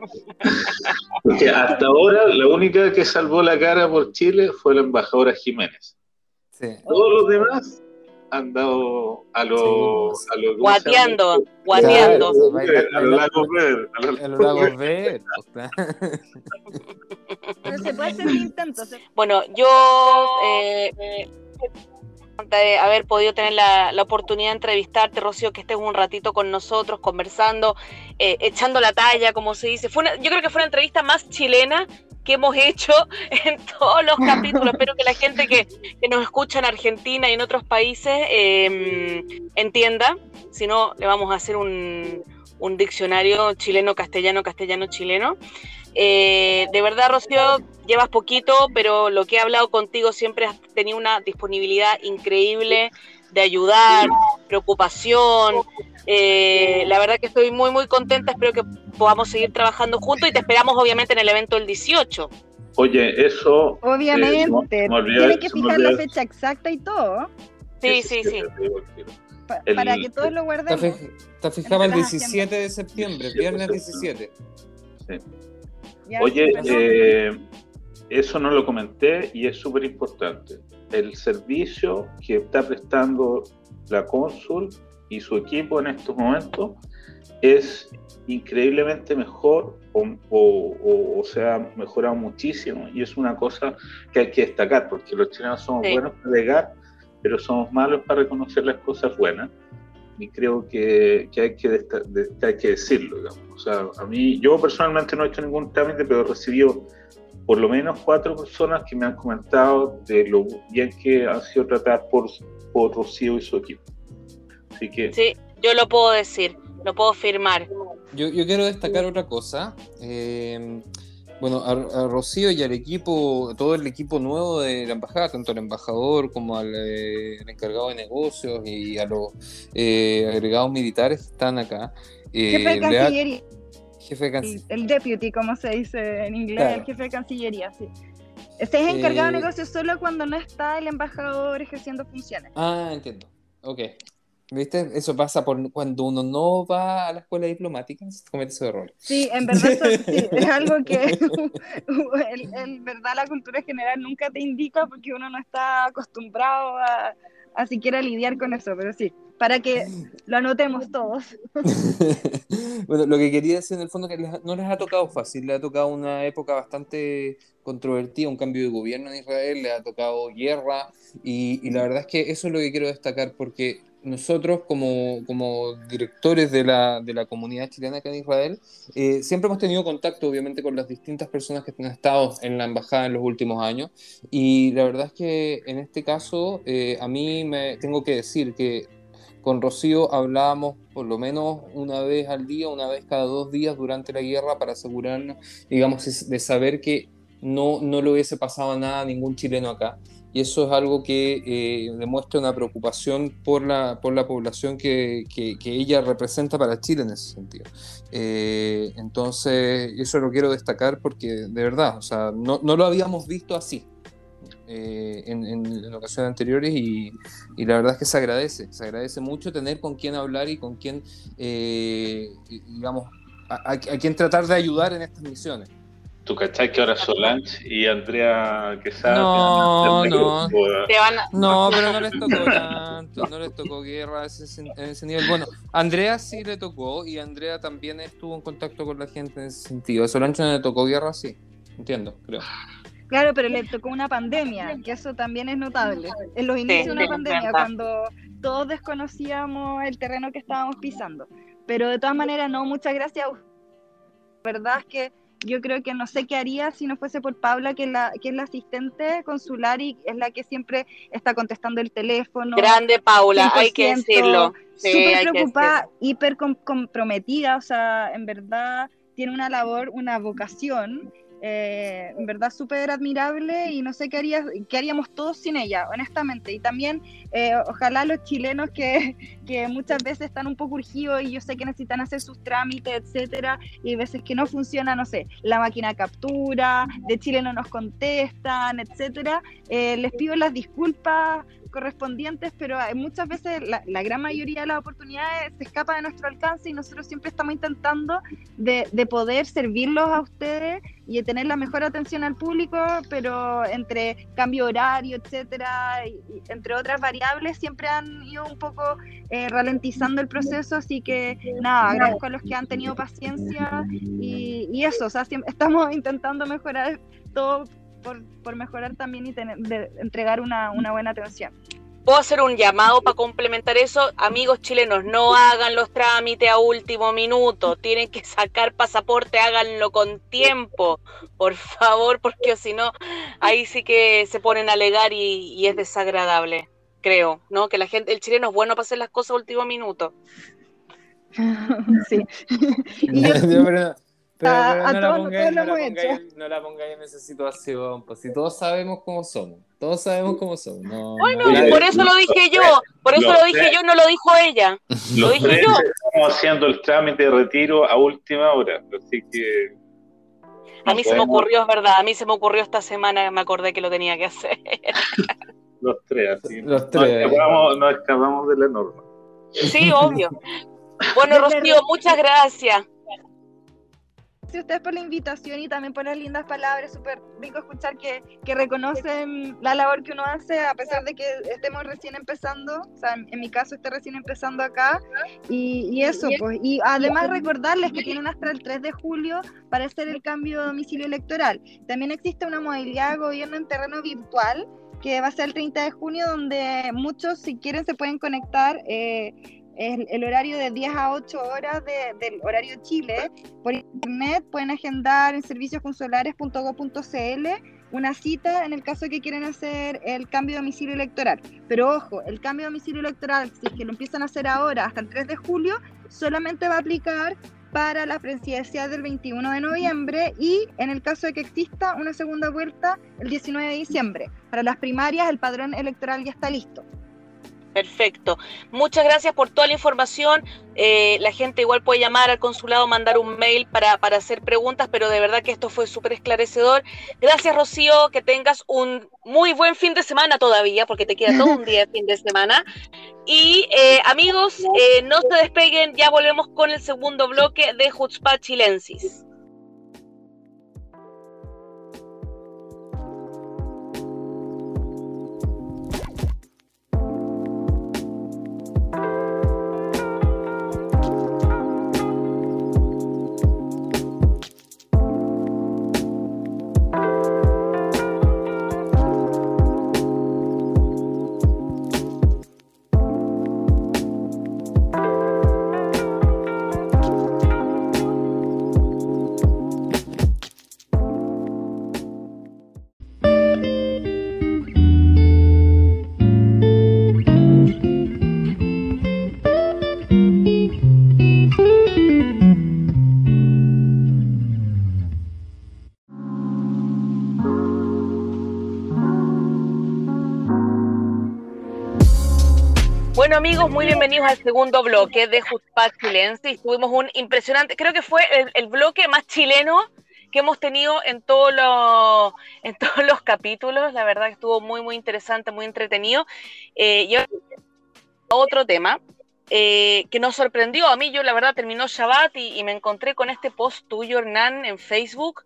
Speaker 3: Porque hasta ahora la única que salvó la cara por Chile fue la embajadora Jiménez. Todos los demás han dado a los. A los
Speaker 2: guateando, guateando.
Speaker 3: a los lagos verdes. A los lagos
Speaker 5: verdes. Pero se puede hacer intentos.
Speaker 2: Bueno, yo. Eh, de haber podido tener la, la, oportunidad de entrevistarte, Rocío, que estés un ratito con nosotros, conversando, eh, echando la talla, como se dice. Fue yo creo que fue una entrevista más chilena que hemos hecho en todos los capítulos. Espero que la gente que, nos escucha en Argentina y en otros países em, entienda. Si no, le vamos a hacer un, un diccionario chileno-castellano, castellano-chileno. Eh, de verdad, Rocío, llevas poquito, pero lo que he hablado contigo siempre has tenido una disponibilidad increíble de ayudar, preocupación. Eh, la verdad que estoy muy, muy contenta. Espero que podamos seguir trabajando juntos y te esperamos, obviamente, en el evento del 18.
Speaker 3: Oye, eso.
Speaker 5: Obviamente. Tiene que fijar la fecha exacta y todo.
Speaker 2: Sí, sí, sí.
Speaker 5: para que todos lo guardemos.
Speaker 4: Está fijado el 17 de septiembre, viernes 17.
Speaker 3: Sí. Oye, eh, eso no lo comenté y es súper importante. El servicio que está prestando la cónsul y su equipo en estos momentos es increíblemente mejor o, se ha mejorado muchísimo y es una cosa que hay que destacar porque los chilenos somos buenos para llegar pero somos malos para reconocer las cosas buenas y creo que, hay, que, hay que decirlo. Digamos. O sea, a mí, yo personalmente no he hecho ningún trámite, pero he recibido por lo menos cuatro personas que me han comentado de lo bien que han sido tratadas por, por Rocío y su equipo. Así que...
Speaker 2: Sí, yo lo puedo decir. lo puedo firmar.
Speaker 4: Yo, quiero destacar otra cosa. Eh, bueno, a, Rocío y al equipo, todo el equipo nuevo de la embajada, tanto al embajador como al, eh, encargado de negocios y a los eh, agregados militares que están acá.
Speaker 5: jefe de Cancillería. Jefe de Cancillería. El, deputy, como se dice en inglés, el jefe de Cancillería, sí. Este es encargado de negocios solo cuando no está el embajador ejerciendo funciones.
Speaker 4: Ah, entiendo. Ok. ¿Viste? Eso pasa por cuando uno no va a la escuela diplomática, comete ese error.
Speaker 5: Sí, en verdad sí, es algo que en verdad la cultura general nunca te indica porque uno no está acostumbrado a, a siquiera lidiar con eso, pero sí, para que lo anotemos todos.
Speaker 4: bueno, lo que quería decir en el fondo es que no les ha tocado fácil, le ha tocado una época bastante controvertida, un cambio de gobierno en Israel, le ha tocado guerra y, y la verdad es que eso es lo que quiero destacar porque nosotros como, como directores de la, de la, comunidad chilena acá en Israel, eh, siempre hemos tenido contacto obviamente con las distintas personas que han estado en la embajada en los últimos años. Y la verdad es que en este caso eh, a mí me tengo que decir que con Rocío hablábamos por lo menos una vez al día, una vez cada dos días durante la guerra para asegurarnos, digamos, de saber que no, no le hubiese pasado nada a ningún chileno acá y eso es algo que eh, demuestra una preocupación por la, por la población que, que, ella representa para Chile en ese sentido. Eh, entonces, eso lo quiero destacar porque de verdad, o sea, no, no lo habíamos visto así. Eh, en, en, ocasiones anteriores y, y, la verdad es que se agradece, se agradece mucho tener con quién hablar y con quién, digamos, a, a, quien tratar de ayudar en estas misiones.
Speaker 3: ¿Tú cachai que ahora Solange y Andrea Quesada
Speaker 4: no, no. no, pero no les tocó tanto, no les tocó guerra a ese, en ese nivel. Bueno, Andrea sí le tocó y Andrea también estuvo en contacto con la gente en ese sentido. A Solange no le tocó guerra, sí, entiendo, creo.
Speaker 5: Claro, pero le tocó una pandemia, que eso también es notable. En los inicios de una pandemia, cuando todos desconocíamos el terreno que estábamos pisando. Pero de todas maneras, no, muchas gracias. La verdad es que yo creo que no sé qué haría si no fuese por Paula, que es la, que es la asistente consular y es la que siempre está contestando el teléfono.
Speaker 2: Grande Paula, hay que decirlo.
Speaker 5: súper preocupada, hiper comprometida, o sea, en verdad tiene una labor, una vocación eh, en verdad súper admirable y no sé qué, haría, qué haríamos todos sin ella, honestamente. Y también eh, ojalá los chilenos que, que, muchas veces están un poco urgidos y yo sé que necesitan hacer sus trámites, etcétera, y veces que no funciona, no sé, la máquina captura, de Chile no nos contestan, etcétera, eh, les pido las disculpas correspondientes, pero muchas veces la, gran mayoría de las oportunidades se escapa de nuestro alcance y nosotros siempre estamos intentando de, de poder servirlos a ustedes y de tener la mejor atención al público, pero entre cambio horario, etcétera, y, entre otras variables, siempre han ido un poco eh, ralentizando el proceso, así que nada, agradezco a los que han tenido paciencia y, y eso, o sea, estamos intentando mejorar todo por, mejorar también y tener, entregar una, buena atención.
Speaker 2: Puedo hacer un llamado para complementar eso. Amigos chilenos, no hagan los trámites a último minuto. Tienen que sacar pasaporte, háganlo con tiempo, por favor, porque si no, ahí sí que se ponen a alegar y, es desagradable, creo, ¿no? Que la gente, el chileno es bueno para hacer las cosas a último minuto.
Speaker 5: sí.
Speaker 4: Pero, no, la pongáis, no, la pongáis, en esa situación, pues si todos sabemos cómo somos, todos sabemos cómo somos.
Speaker 2: bueno, por eso lo dije yo, por eso lo dije yo, no lo dijo ella. Lo dije yo.
Speaker 3: Estamos haciendo el trámite de retiro a última hora, así que.
Speaker 2: A mí se me ocurrió, es verdad, a mí se me ocurrió esta semana, me acordé que lo tenía que hacer.
Speaker 3: Los tres, así. Los tres. Nos escapamos, de la norma.
Speaker 2: Sí, obvio. Bueno, Rocío, muchas gracias
Speaker 5: a ustedes por la invitación y también por las lindas palabras. Súper rico escuchar que, que, reconocen la labor que uno hace, a pesar de que estemos recién empezando. O sea, en, mi caso, esté recién empezando acá. Y, y, eso, pues. Y además, recordarles que tienen hasta el 3 de julio para hacer el cambio de domicilio electoral. También existe una modalidad de gobierno en terreno virtual que va a ser el 30 de junio, donde muchos, si quieren, se pueden conectar. Eh, el, el, horario de 10 a 8 horas del horario Chile. Por internet pueden agendar en serviciosconsulares.go.cl una cita en el caso de que quieren hacer el cambio de domicilio electoral. Pero ojo, el cambio de domicilio electoral, si es que lo empiezan a hacer ahora hasta el 3 de julio, solamente va a aplicar para la presidencia del 21 de noviembre y en el caso de que exista una segunda vuelta el 19 de diciembre. Para las primarias el padrón electoral ya está listo.
Speaker 2: Perfecto. Muchas gracias por toda la información. Eh, la gente igual puede llamar al consulado, mandar un mail para, para hacer preguntas, pero de verdad que esto fue súper esclarecedor. Gracias, Rocío. Que tengas un muy buen fin de semana todavía, porque te queda todo un día de fin de semana. Y eh, amigos, eh, no se despeguen, ya volvemos con el segundo bloque de Jutzpah Chilensis. Amigos, muy bienvenidos al segundo bloque de Juspaz Chilense. tuvimos un impresionante, creo que fue el, bloque más chileno que hemos tenido en, todos los, en todos los capítulos. La verdad que estuvo muy, muy interesante, muy entretenido. Eh, y otro tema eh, que nos sorprendió. A mí yo la verdad terminó Shabbat y, me encontré con este post tuyo, Hernán, en Facebook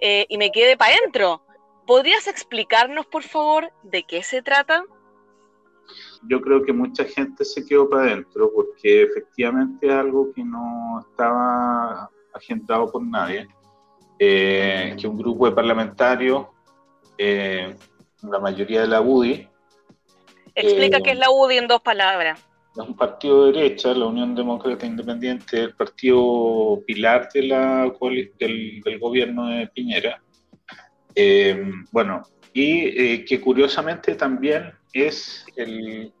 Speaker 2: eh, y me quedé para adentro. ¿Podrías explicarnos, por favor, de qué se trata?
Speaker 3: Yo creo que mucha gente se quedó para adentro porque efectivamente es algo que no estaba agendado por nadie, eh, que un grupo de parlamentarios, eh, la mayoría de la UDI...
Speaker 2: Explica eh, qué es la UDI en dos palabras.
Speaker 3: Es un partido de derecha, la Unión Demócrata Independiente, el partido pilar de la, del, del gobierno de Piñera. bueno, y que curiosamente también es el,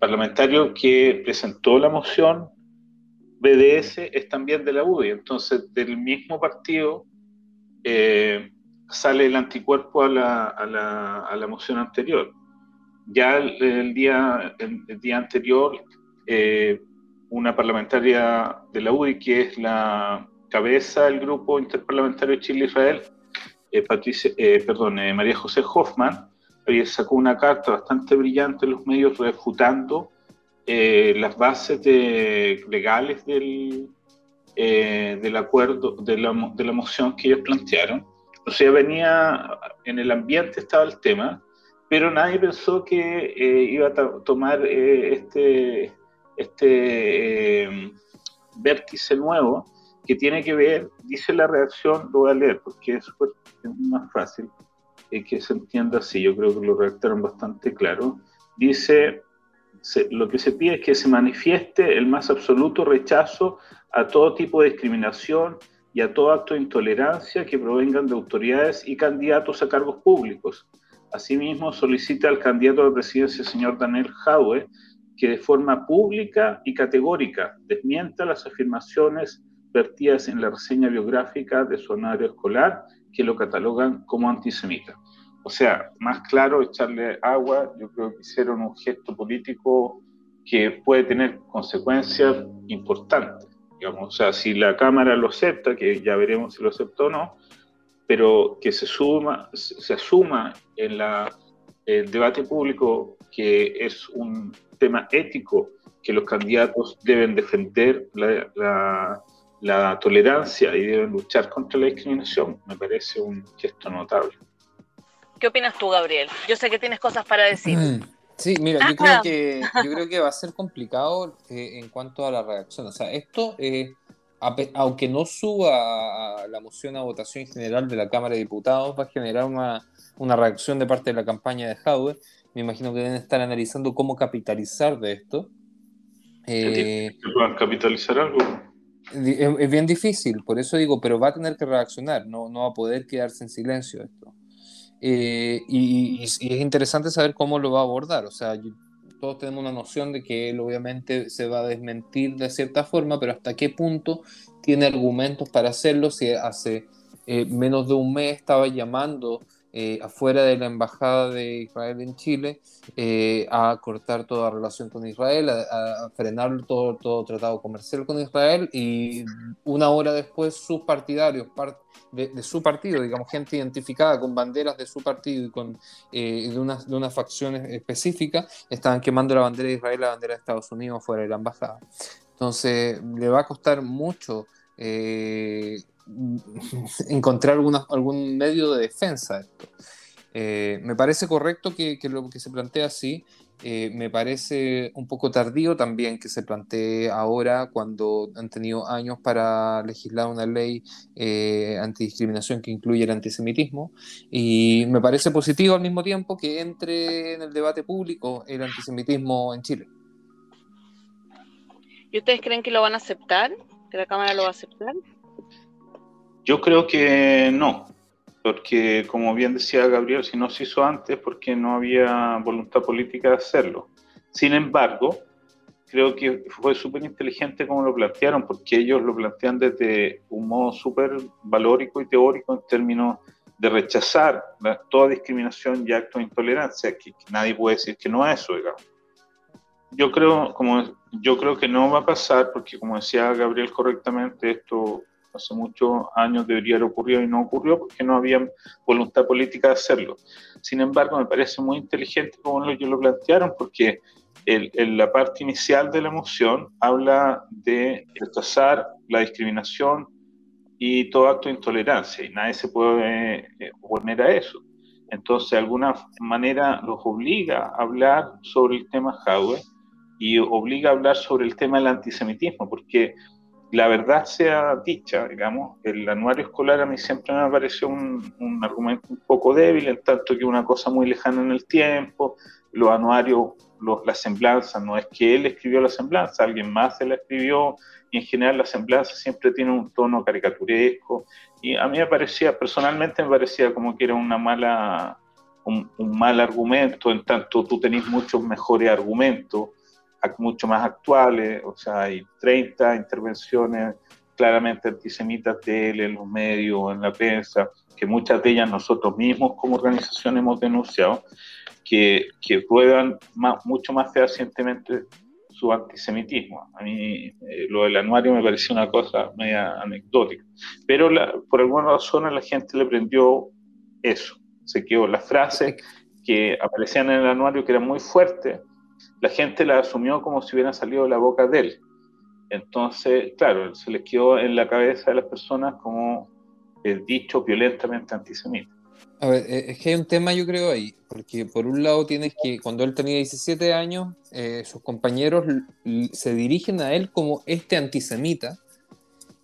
Speaker 3: parlamentario que presentó la moción BDS es también de la UDI, entonces del mismo partido eh, sale el anticuerpo a la, a, la, a la, moción anterior. Ya el, día, el, día anterior, eh, una parlamentaria de la UDI, que es la cabeza del grupo interparlamentario Chile-Israel, eh, Patricia, perdón, María José Hoffman, sacó una carta bastante brillante en los medios refutando eh, las bases legales del, eh, del acuerdo, de la, de la, moción que ellos plantearon. O sea, venía, en el ambiente estaba el tema, pero nadie pensó que eh, iba a tomar este, este vértice nuevo que tiene que ver, dice la reacción, lo voy a leer porque es más fácil, que se entienda así, yo creo que lo redactaron bastante claro, dice, lo que se pide es que se manifieste el más absoluto rechazo a todo tipo de discriminación y a todo acto de intolerancia que provengan de autoridades y candidatos a cargos públicos. Asimismo, solicita al candidato a la presidencia, señor Daniel Jaue, que de forma pública y categórica desmienta las afirmaciones vertidas en la reseña biográfica de su honorario escolar que lo catalogan como antisemita. O sea, más claro, echarle agua, yo creo que hicieron un gesto político que puede tener consecuencias importantes. Digamos. O sea, si la Cámara lo acepta, que ya veremos si lo acepta o no, pero que se, suma, se asuma en la, el debate público que es un tema ético que los candidatos deben defender la, la tolerancia y deben luchar contra la discriminación, me parece un gesto notable.
Speaker 2: ¿Qué opinas tú, Gabriel? Yo sé que tienes cosas para decir. Mm,
Speaker 4: sí, mira, yo, creo que, yo creo que va a ser complicado eh, en cuanto a la reacción. O sea, esto, eh, aunque no suba la moción a votación general de la Cámara de Diputados, va a generar una, una reacción de parte de la campaña de Howard. Me imagino que deben estar analizando cómo capitalizar de esto.
Speaker 3: Eh, capitalizar algo?
Speaker 4: Es, bien difícil, por eso digo, pero va a tener que reaccionar, no, no va a poder quedarse en silencio esto. Eh, y, es interesante saber cómo lo va a abordar. O sea, todos tenemos una noción de que él obviamente se va a desmentir de cierta forma, pero hasta qué punto tiene argumentos para hacerlo si hace eh, menos de un mes estaba llamando eh, afuera de la embajada de Israel en Chile eh, a cortar toda relación con Israel, a, frenar todo, todo tratado comercial con Israel y una hora después sus partidarios de, su partido, digamos, gente identificada con banderas de su partido y con, eh, de, una, de una facción específica, estaban quemando la bandera de Israel, la bandera de Estados Unidos fuera de la embajada. Entonces le va a costar mucho encontrar algún medio de defensa de esto. Eh, me parece correcto que, lo que se plantea así, eh, me parece un poco tardío también que se plantee ahora cuando han tenido años para legislar una ley eh, antidiscriminación que incluye el antisemitismo y me parece positivo al mismo tiempo que entre en el debate público el antisemitismo en Chile.
Speaker 2: ¿Y ustedes creen que lo van a aceptar? ¿Que la Cámara lo va a aceptar?
Speaker 3: Yo creo que no, porque como bien decía Gabriel, si no se hizo antes, porque no había voluntad política de hacerlo. Sin embargo, creo que fue súper inteligente como lo plantearon, porque ellos lo plantean desde un modo súper valórico y teórico en términos de rechazar toda discriminación y acto de intolerancia, que, nadie puede decir que no es eso, digamos. Yo creo, como, yo creo que no va a pasar, porque como decía Gabriel correctamente, esto hace muchos años debería haber ocurrido y no ocurrió porque no había voluntad política de hacerlo. Sin embargo, me parece muy inteligente como ellos lo plantearon porque en la parte inicial de la moción habla de rechazar la discriminación y todo acto de intolerancia y nadie se puede eh, oponer a eso. Entonces, de alguna manera los obliga a hablar sobre el tema Jaue y obliga a hablar sobre el tema del antisemitismo, porque la verdad sea dicha, digamos, el anuario escolar a mí siempre me pareció un, un, argumento un poco débil, en tanto que una cosa muy lejana en el tiempo, los anuarios, los, la semblanza, no es que él escribió la semblanza, alguien más se la escribió, y en general la semblanza siempre tiene un tono caricaturesco, y a mí me parecía, personalmente me parecía como que era una mala, un, un mal argumento, en tanto tú tenés muchos mejores argumentos, mucho más actuales, o sea, hay 30 intervenciones claramente antisemitas de él en los medios, en la prensa, que muchas de ellas nosotros mismos como organización hemos denunciado, que, que prueban más, mucho más fehacientemente su antisemitismo. A mí eh, lo del anuario me pareció una cosa media anecdótica, pero por alguna razón a la gente le prendió eso, se quedó la frase que aparecían en el anuario que era muy fuerte, la gente la asumió como si hubiera salido de la boca de él. Entonces, claro, se les quedó en la cabeza de las personas como el dicho violentamente antisemita.
Speaker 4: A ver, eh, es que hay un tema yo creo ahí, porque por un lado tienes que cuando él tenía 17 años, eh, sus compañeros se dirigen a él como este antisemita,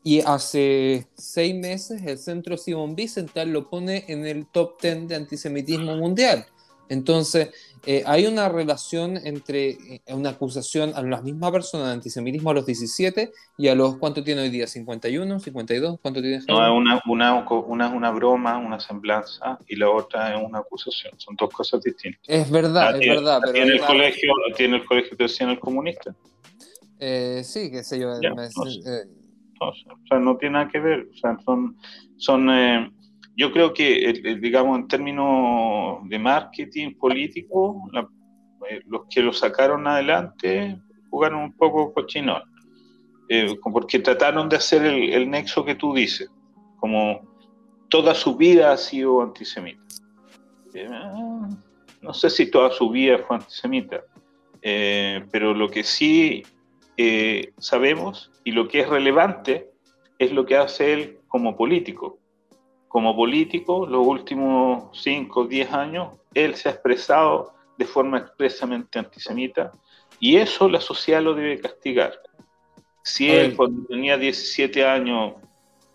Speaker 4: y hace seis meses el centro Simon Wiesenthal lo pone en el top 10 de antisemitismo mundial. Entonces, eh, hay una relación entre eh, una acusación a la misma persona de antisemitismo a los 17 y a los, ¿cuánto tiene hoy día? ¿51, 52? ¿Cuánto tiene?
Speaker 3: No, es una, una, una, una broma, una semblanza y la otra es una acusación. Son dos cosas distintas.
Speaker 4: Es verdad, es verdad.
Speaker 3: Pero tiene, el colegio, tiene el colegio que decían el comunista.
Speaker 4: Eh, sí, qué sé yo.
Speaker 3: o sea, no tiene nada que ver. O sea, son, son yo creo que, digamos, en términos de marketing político, eh, los que lo sacaron adelante jugaron un poco cochinón, eh, porque trataron de hacer el, nexo que tú dices, como toda su vida ha sido antisemita. Eh, no sé si toda su vida fue antisemita, pero lo que sí sabemos y lo que es relevante es lo que hace él como político como político, los últimos 5 o 10 años, él se ha expresado de forma expresamente antisemita y eso la sociedad lo debe castigar. Si él cuando tenía 17 años,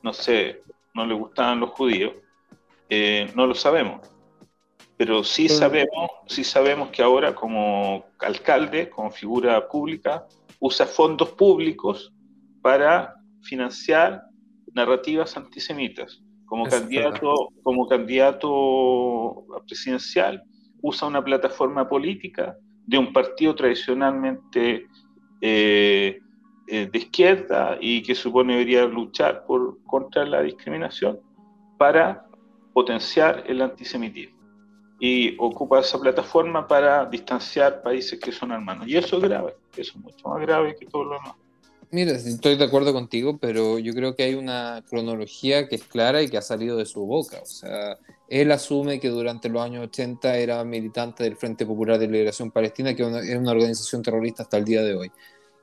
Speaker 3: no sé, no le gustaban los judíos, eh, no lo sabemos. Pero sí sabemos, sí sabemos que ahora como alcalde, como figura pública, usa fondos públicos para financiar narrativas antisemitas como candidato, como candidato presidencial, usa una plataforma política de un partido tradicionalmente eh, eh, de izquierda y que supone debería luchar por, contra la discriminación para potenciar el antisemitismo y ocupa esa plataforma para distanciar países que son hermanos. Y eso es grave, eso es mucho más grave que todo lo demás.
Speaker 4: Mira, estoy de acuerdo contigo, pero yo creo que hay una cronología que es clara y que ha salido de su boca. O sea, él asume que durante los años 80 era militante del Frente Popular de Liberación Palestina, que es una organización terrorista hasta el día de hoy.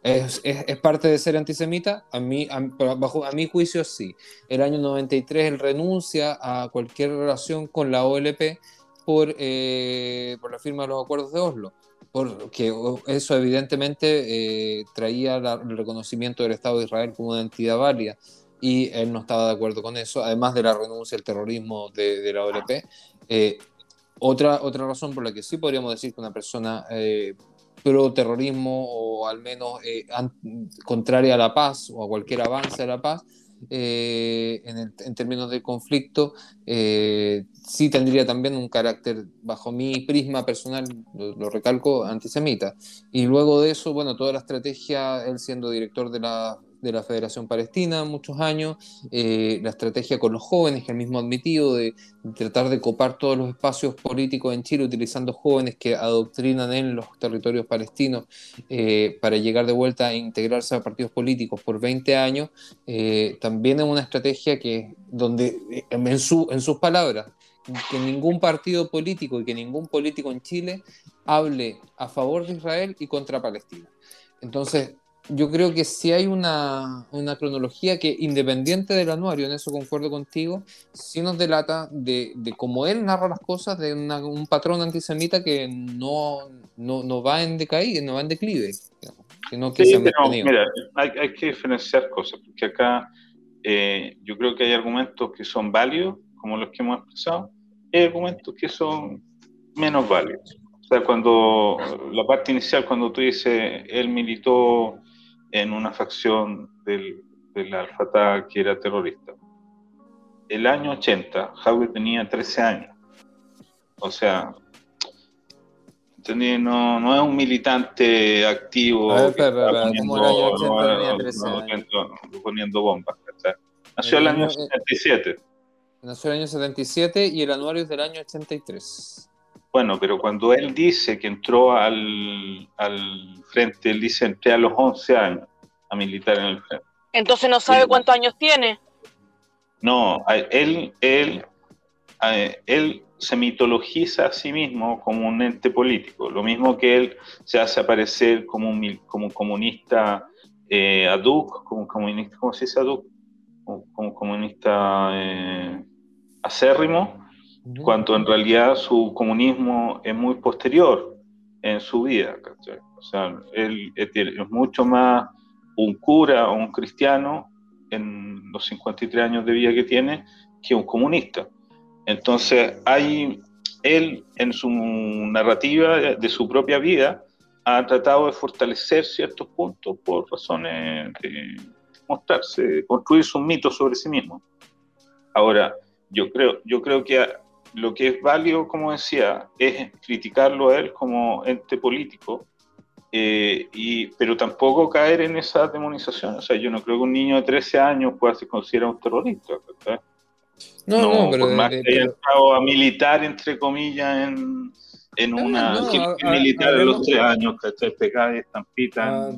Speaker 4: ¿Es, es, parte de ser antisemita? A mí, bajo, a mi juicio sí. El año 93 él renuncia a cualquier relación con la OLP por, eh, por la firma de los acuerdos de Oslo porque eso evidentemente eh, traía el reconocimiento del Estado de Israel como una entidad válida y él no estaba de acuerdo con eso, además de la renuncia al terrorismo de, la OLP. Eh, otra, otra razón por la que sí podríamos decir que una persona eh, pro terrorismo o al menos contraria a la paz o a cualquier avance a la paz eh, en, términos de conflicto, eh, sí tendría también un carácter, bajo mi prisma personal, lo, recalco, antisemita. Y luego de eso, bueno, toda la estrategia, él siendo director de la de la Federación Palestina muchos años, eh, la estrategia con los jóvenes, que él mismo admitido, de, tratar de copar todos los espacios políticos en Chile utilizando jóvenes que adoctrinan en los territorios palestinos eh, para llegar de vuelta a integrarse a partidos políticos por 20 años, eh, también es una estrategia que, donde, en, su, en sus palabras, que ningún partido político y que ningún político en Chile hable a favor de Israel y contra Palestina. Entonces, yo creo que sí hay una, cronología que, independiente del anuario, en eso concuerdo contigo, sí nos delata de, de cómo él narra las cosas, de un patrón antisemita que no, no, va en decaída, no va en declive. Sino que
Speaker 3: sí, pero, mira, hay, hay, que diferenciar cosas, porque acá eh, yo creo que hay argumentos que son válidos, como los que hemos expresado, y hay argumentos que son menos válidos. O sea, cuando la parte inicial, cuando tú dices, él militó en una facción del, del Al-Fatah que era terrorista. El año 80, Javi tenía 13 años. O sea, no, no es un militante activo. poniendo, bombas. Nació el, año 77.
Speaker 4: Nació el año 77 y el anuario es del año 83.
Speaker 3: Bueno, pero cuando él dice que entró al, al frente, él dice entré a los 11 años a militar en el frente.
Speaker 2: Entonces no sabe cuántos años tiene.
Speaker 3: No, él, él, él se mitologiza a sí mismo como un ente político, lo mismo que él se hace aparecer como un, como comunista eh, aduc, como comunista, ¿cómo se dice aduc? Como, comunista eh, acérrimo, cuando en realidad su comunismo es muy posterior en su vida. O sea, él, es mucho más un cura o un cristiano en los 53 años de vida que tiene que un comunista. Entonces, hay, él en su narrativa de su propia vida ha tratado de fortalecer ciertos puntos por razones de mostrarse, construir sus mitos sobre sí mismo. Ahora, yo creo, yo creo que lo que es válido, como decía, es criticarlo a él como ente político, eh, y, pero tampoco caer en esa demonización. O sea, yo no creo que un niño de 13 años pueda ser considerado un terrorista. No, no, pero. Por más que haya entrado a militar, entre comillas, en, en una. militar a, los 3 años, ¿cachai? Pegada y estampita.
Speaker 4: Ah,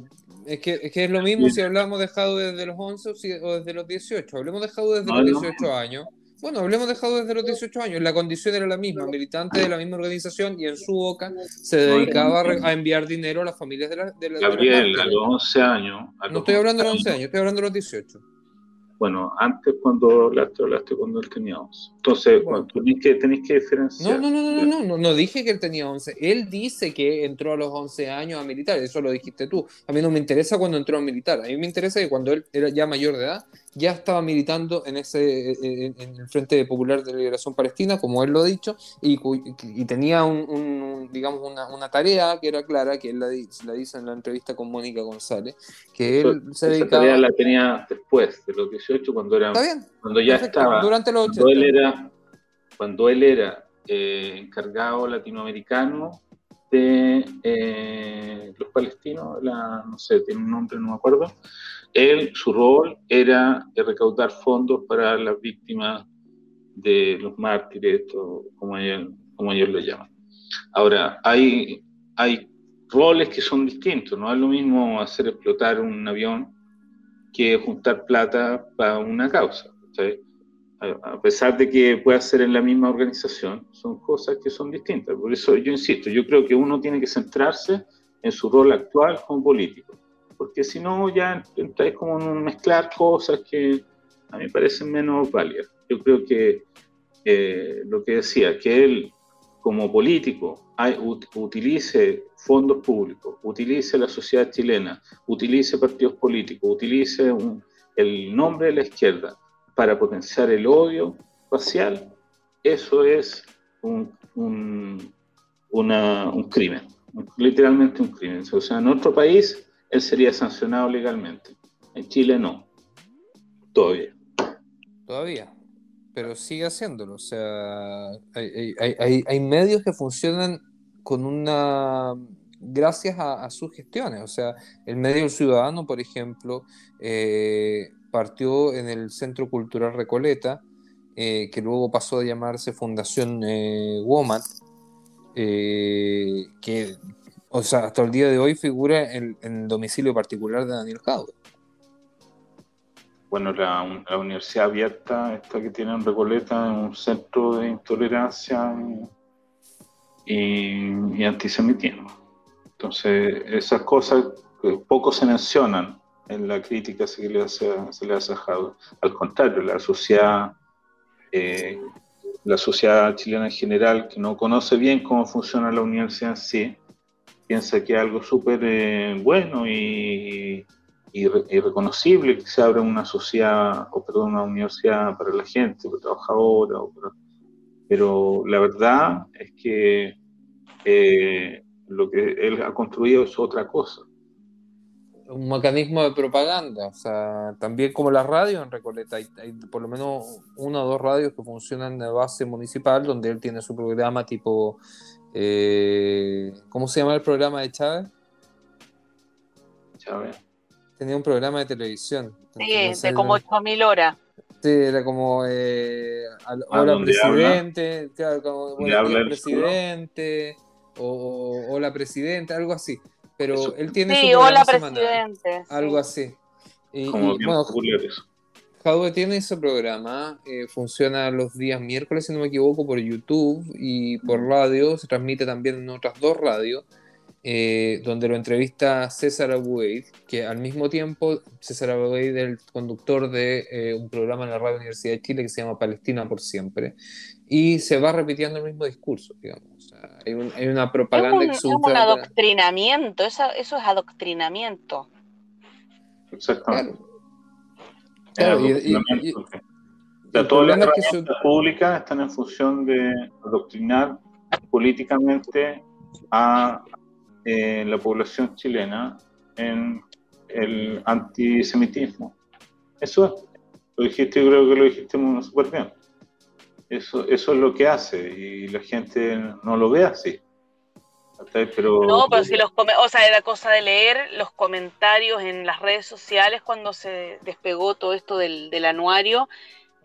Speaker 4: es que, es que es lo mismo si hablamos dejado desde los 11 o, desde los 18. Hablemos dejado desde los 18 años. Bueno, hablemos dejado desde los 18 años. La condición era la misma, militante de la misma organización y en su boca se dedicaba a enviar dinero a las familias de la. De la
Speaker 3: Gabriel, a los 11 años.
Speaker 4: no estoy hablando de los 11 años, estoy hablando de los 18.
Speaker 3: Bueno, antes cuando hablaste, hablaste cuando él tenía 11. Entonces, bueno. tenéis, que, tenéis que diferenciar.
Speaker 4: No, no, no, no, no, no, no, dije que él tenía 11. Él dice que entró a los 11 años a militar, eso lo dijiste tú. A mí no me interesa cuando entró a militar, a mí me interesa que cuando él era ya mayor de edad, ya estaba militando en ese en, el Frente Popular de Liberación Palestina, como él lo ha dicho, y, y tenía un, digamos una, tarea que era clara, que él la, la, dice en la entrevista con Mónica González, que él se
Speaker 3: esa
Speaker 4: dedicaba...
Speaker 3: tarea la tenía después de los 18, cuando era... Cuando ya estaba...
Speaker 4: Durante los
Speaker 3: 80 cuando él era eh, encargado latinoamericano de eh, los palestinos, la, no sé, tiene un nombre, no me acuerdo, él, su rol era recaudar fondos para las víctimas de los mártires, como, ellos, como ellos lo llaman. Ahora, hay, hay roles que son distintos, no es lo mismo hacer explotar un avión que juntar plata para una causa. A pesar de que pueda ser en la misma organización, son cosas que son distintas. Por eso yo insisto, yo creo que uno tiene que centrarse en su rol actual como político, porque si no ya entráis como en mezclar cosas que a mí parecen menos válidas. Yo creo que eh, lo que decía, que él como político hay, utilice fondos públicos, utilice la sociedad chilena, utilice partidos políticos, utilice el nombre de la izquierda para potenciar el odio racial, eso es un, un, un crimen, literalmente un crimen. O sea, en otro país él sería sancionado legalmente, en Chile no, todavía.
Speaker 4: Todavía pero sigue haciéndolo. O sea, hay, hay, hay, medios que funcionan con una gracias a, sus gestiones. O sea, el medio Ciudadano, por ejemplo, eh, partió en el Centro Cultural Recoleta, eh, que luego pasó a llamarse Fundación eh, Womat, que, o sea, hasta el día de hoy figura en, el domicilio particular de Daniel Jaude
Speaker 3: bueno, la, universidad abierta, esta que tiene en Recoleta, es un centro de intolerancia y, antisemitismo. Entonces, esas cosas que poco se mencionan en la crítica se le hace, se le hace a Al contrario, la sociedad, eh, la sociedad chilena en general, que no conoce bien cómo funciona la universidad en sí, piensa que es algo súper eh, bueno y irreconocible que se abra una sociedad, o perdón, una universidad para la gente, para trabajadora, pero la verdad es que eh, lo que él ha construido es otra cosa.
Speaker 4: Un mecanismo de propaganda, o sea, también como las radios en Recoleta, hay, por lo menos una o dos radios que funcionan de base municipal, donde él tiene su programa tipo, eh, ¿cómo se llama el programa de Chávez?
Speaker 3: Chávez
Speaker 4: tenía un programa de televisión.
Speaker 2: Sí, de como 8000 horas.
Speaker 4: Sí, era como eh, ah, Hola Presidente, claro, Presidente, o Hola Presidente, algo así. Pero él tiene
Speaker 2: sí, Hola Presidente.
Speaker 4: algo así. Y, como tiene ese programa, eh, funciona los días miércoles, si no me equivoco, por YouTube y por radio, se transmite también en otras dos radios. Eh, donde lo entrevista César Abueid, que al mismo tiempo César Abueid es el conductor de eh, un programa en la Radio Universidad de Chile que se llama Palestina por siempre, y se va repitiendo el mismo discurso, digamos. hay, una propaganda
Speaker 2: es un, es un adoctrinamiento, eso, eso, es adoctrinamiento.
Speaker 3: Exactamente. Claro. y, todas las herramientas públicas están en función de adoctrinar políticamente a en la población chilena en el antisemitismo. Eso lo dijiste, yo creo que lo dijiste súper bien. Eso, eso es lo que hace y la gente no lo ve así. Pero,
Speaker 2: no, pero si los o sea, era cosa de leer los comentarios en las redes sociales cuando se despegó todo esto del, del anuario,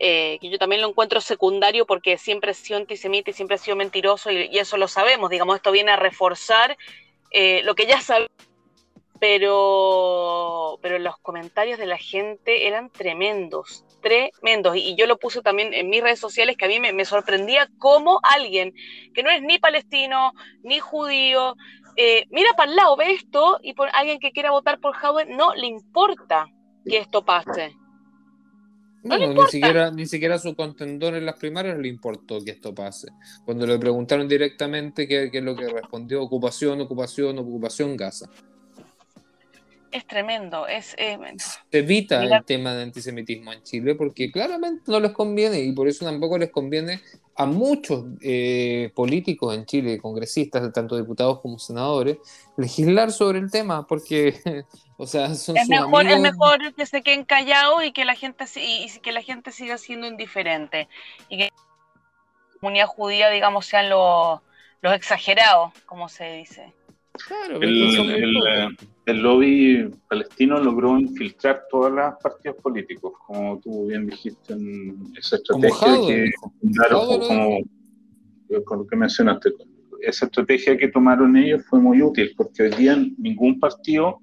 Speaker 2: eh, que yo también lo encuentro secundario porque siempre ha sido antisemita y siempre ha sido mentiroso y, y, eso lo sabemos, digamos, esto viene a reforzar eh, lo que ya sabía, pero, pero los comentarios de la gente eran tremendos, tremendos. Y, yo lo puse también en mis redes sociales, que a mí me, sorprendía cómo alguien que no es ni palestino, ni judío, eh, mira para el lado, ve esto, y por alguien que quiera votar por Howard no le importa que esto pase.
Speaker 4: No, ni siquiera, ni siquiera a su contendor en las primarias le importó que esto pase. Cuando le preguntaron directamente qué, es lo que respondió, ocupación, ocupación, ocupación, Gaza.
Speaker 2: Es tremendo, es... Eh,
Speaker 4: Se evita el tema de antisemitismo en Chile porque claramente no les conviene y por eso tampoco les conviene a muchos eh, políticos en Chile, congresistas, tanto diputados como senadores, legislar sobre el tema porque O sea, son
Speaker 2: es mejor, es mejor que se queden callados y que la gente y, que la gente siga siendo indiferente y que la comunidad judía, digamos, sean los, los exagerados, como se dice.
Speaker 3: el, el, lobby palestino logró infiltrar todas las partidos políticos, como tú bien dijiste en esa estrategia que, como, con lo que mencionaste, esa estrategia que tomaron ellos fue muy útil, porque hoy día ningún partido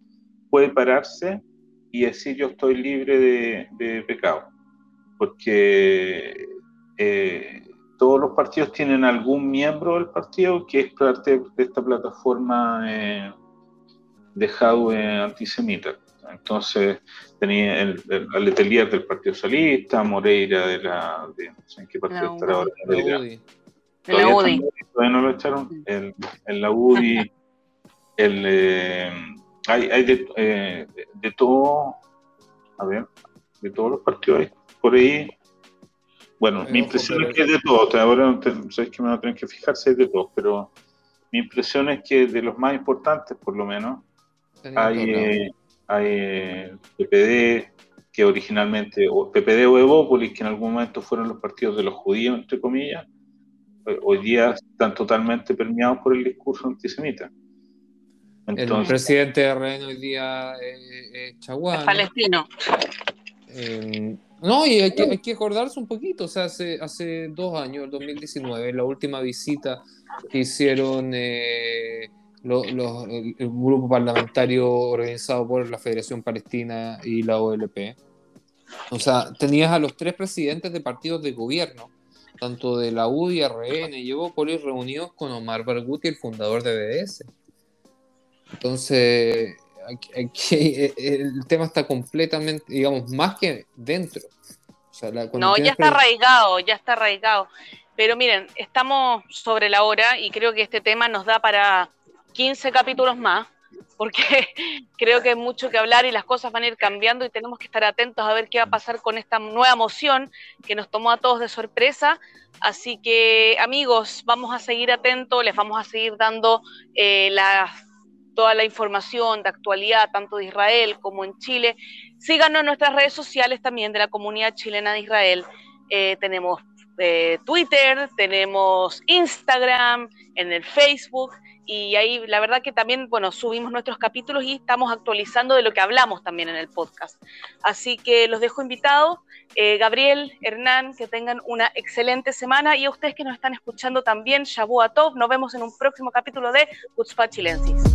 Speaker 3: puede pararse y decir yo estoy libre de, pecado, porque eh, todos los partidos tienen algún miembro del partido que es parte de esta plataforma eh, de Jadwe antisemita. Entonces tenía el, el, Letelier del Partido Socialista, Moreira de la... De, no sé en qué partido estará ahora.
Speaker 2: La UDI.
Speaker 3: Todavía no lo echaron. El, la UDI, el, eh, hay, hay de, eh, de, todo, a ver, de todos los partidos hay por ahí. Bueno, mi impresión es que es de todos. Ahora sabéis que me van a tener que fijarse es de todos, pero mi impresión es que de los más importantes, por lo menos, hay, eh, hay PPD, que originalmente, o PPD o Evópolis, que en algún momento fueron los partidos de los judíos, entre comillas, hoy día están totalmente permeados por el discurso antisemita.
Speaker 4: El presidente de RN hoy día es, Chaguán.
Speaker 2: palestino.
Speaker 4: Eh, no, y hay que, hay que, acordarse un poquito, o sea, hace, hace dos años, el 2019, la última visita que hicieron eh, el, grupo parlamentario organizado por la Federación Palestina y la OLP. O sea, tenías a los tres presidentes de partidos de gobierno tanto de la UDI, RN y Evópolis reunidos con Omar Barguti, el fundador de BDS. Entonces, aquí, el tema está completamente, digamos, más que dentro.
Speaker 2: no, ya está arraigado, ya está arraigado. Pero miren, estamos sobre la hora y creo que este tema nos da para 15 capítulos más porque creo que hay mucho que hablar y las cosas van a ir cambiando y tenemos que estar atentos a ver qué va a pasar con esta nueva moción que nos tomó a todos de sorpresa. Así que amigos, vamos a seguir atentos, les vamos a seguir dando eh, toda la información de actualidad, tanto de Israel como en Chile. Síganos en nuestras redes sociales también de la comunidad chilena de Israel. Eh, tenemos eh, Twitter, tenemos Instagram, en el Facebook y ahí la verdad que también, bueno, subimos nuestros capítulos y estamos actualizando de lo que hablamos también en el podcast. Así que los dejo invitados. Eh, Gabriel, Hernán, que tengan una excelente semana y a ustedes que nos están escuchando también, Shabu Tov. Nos vemos en un próximo capítulo de Kutzpa Chilensis.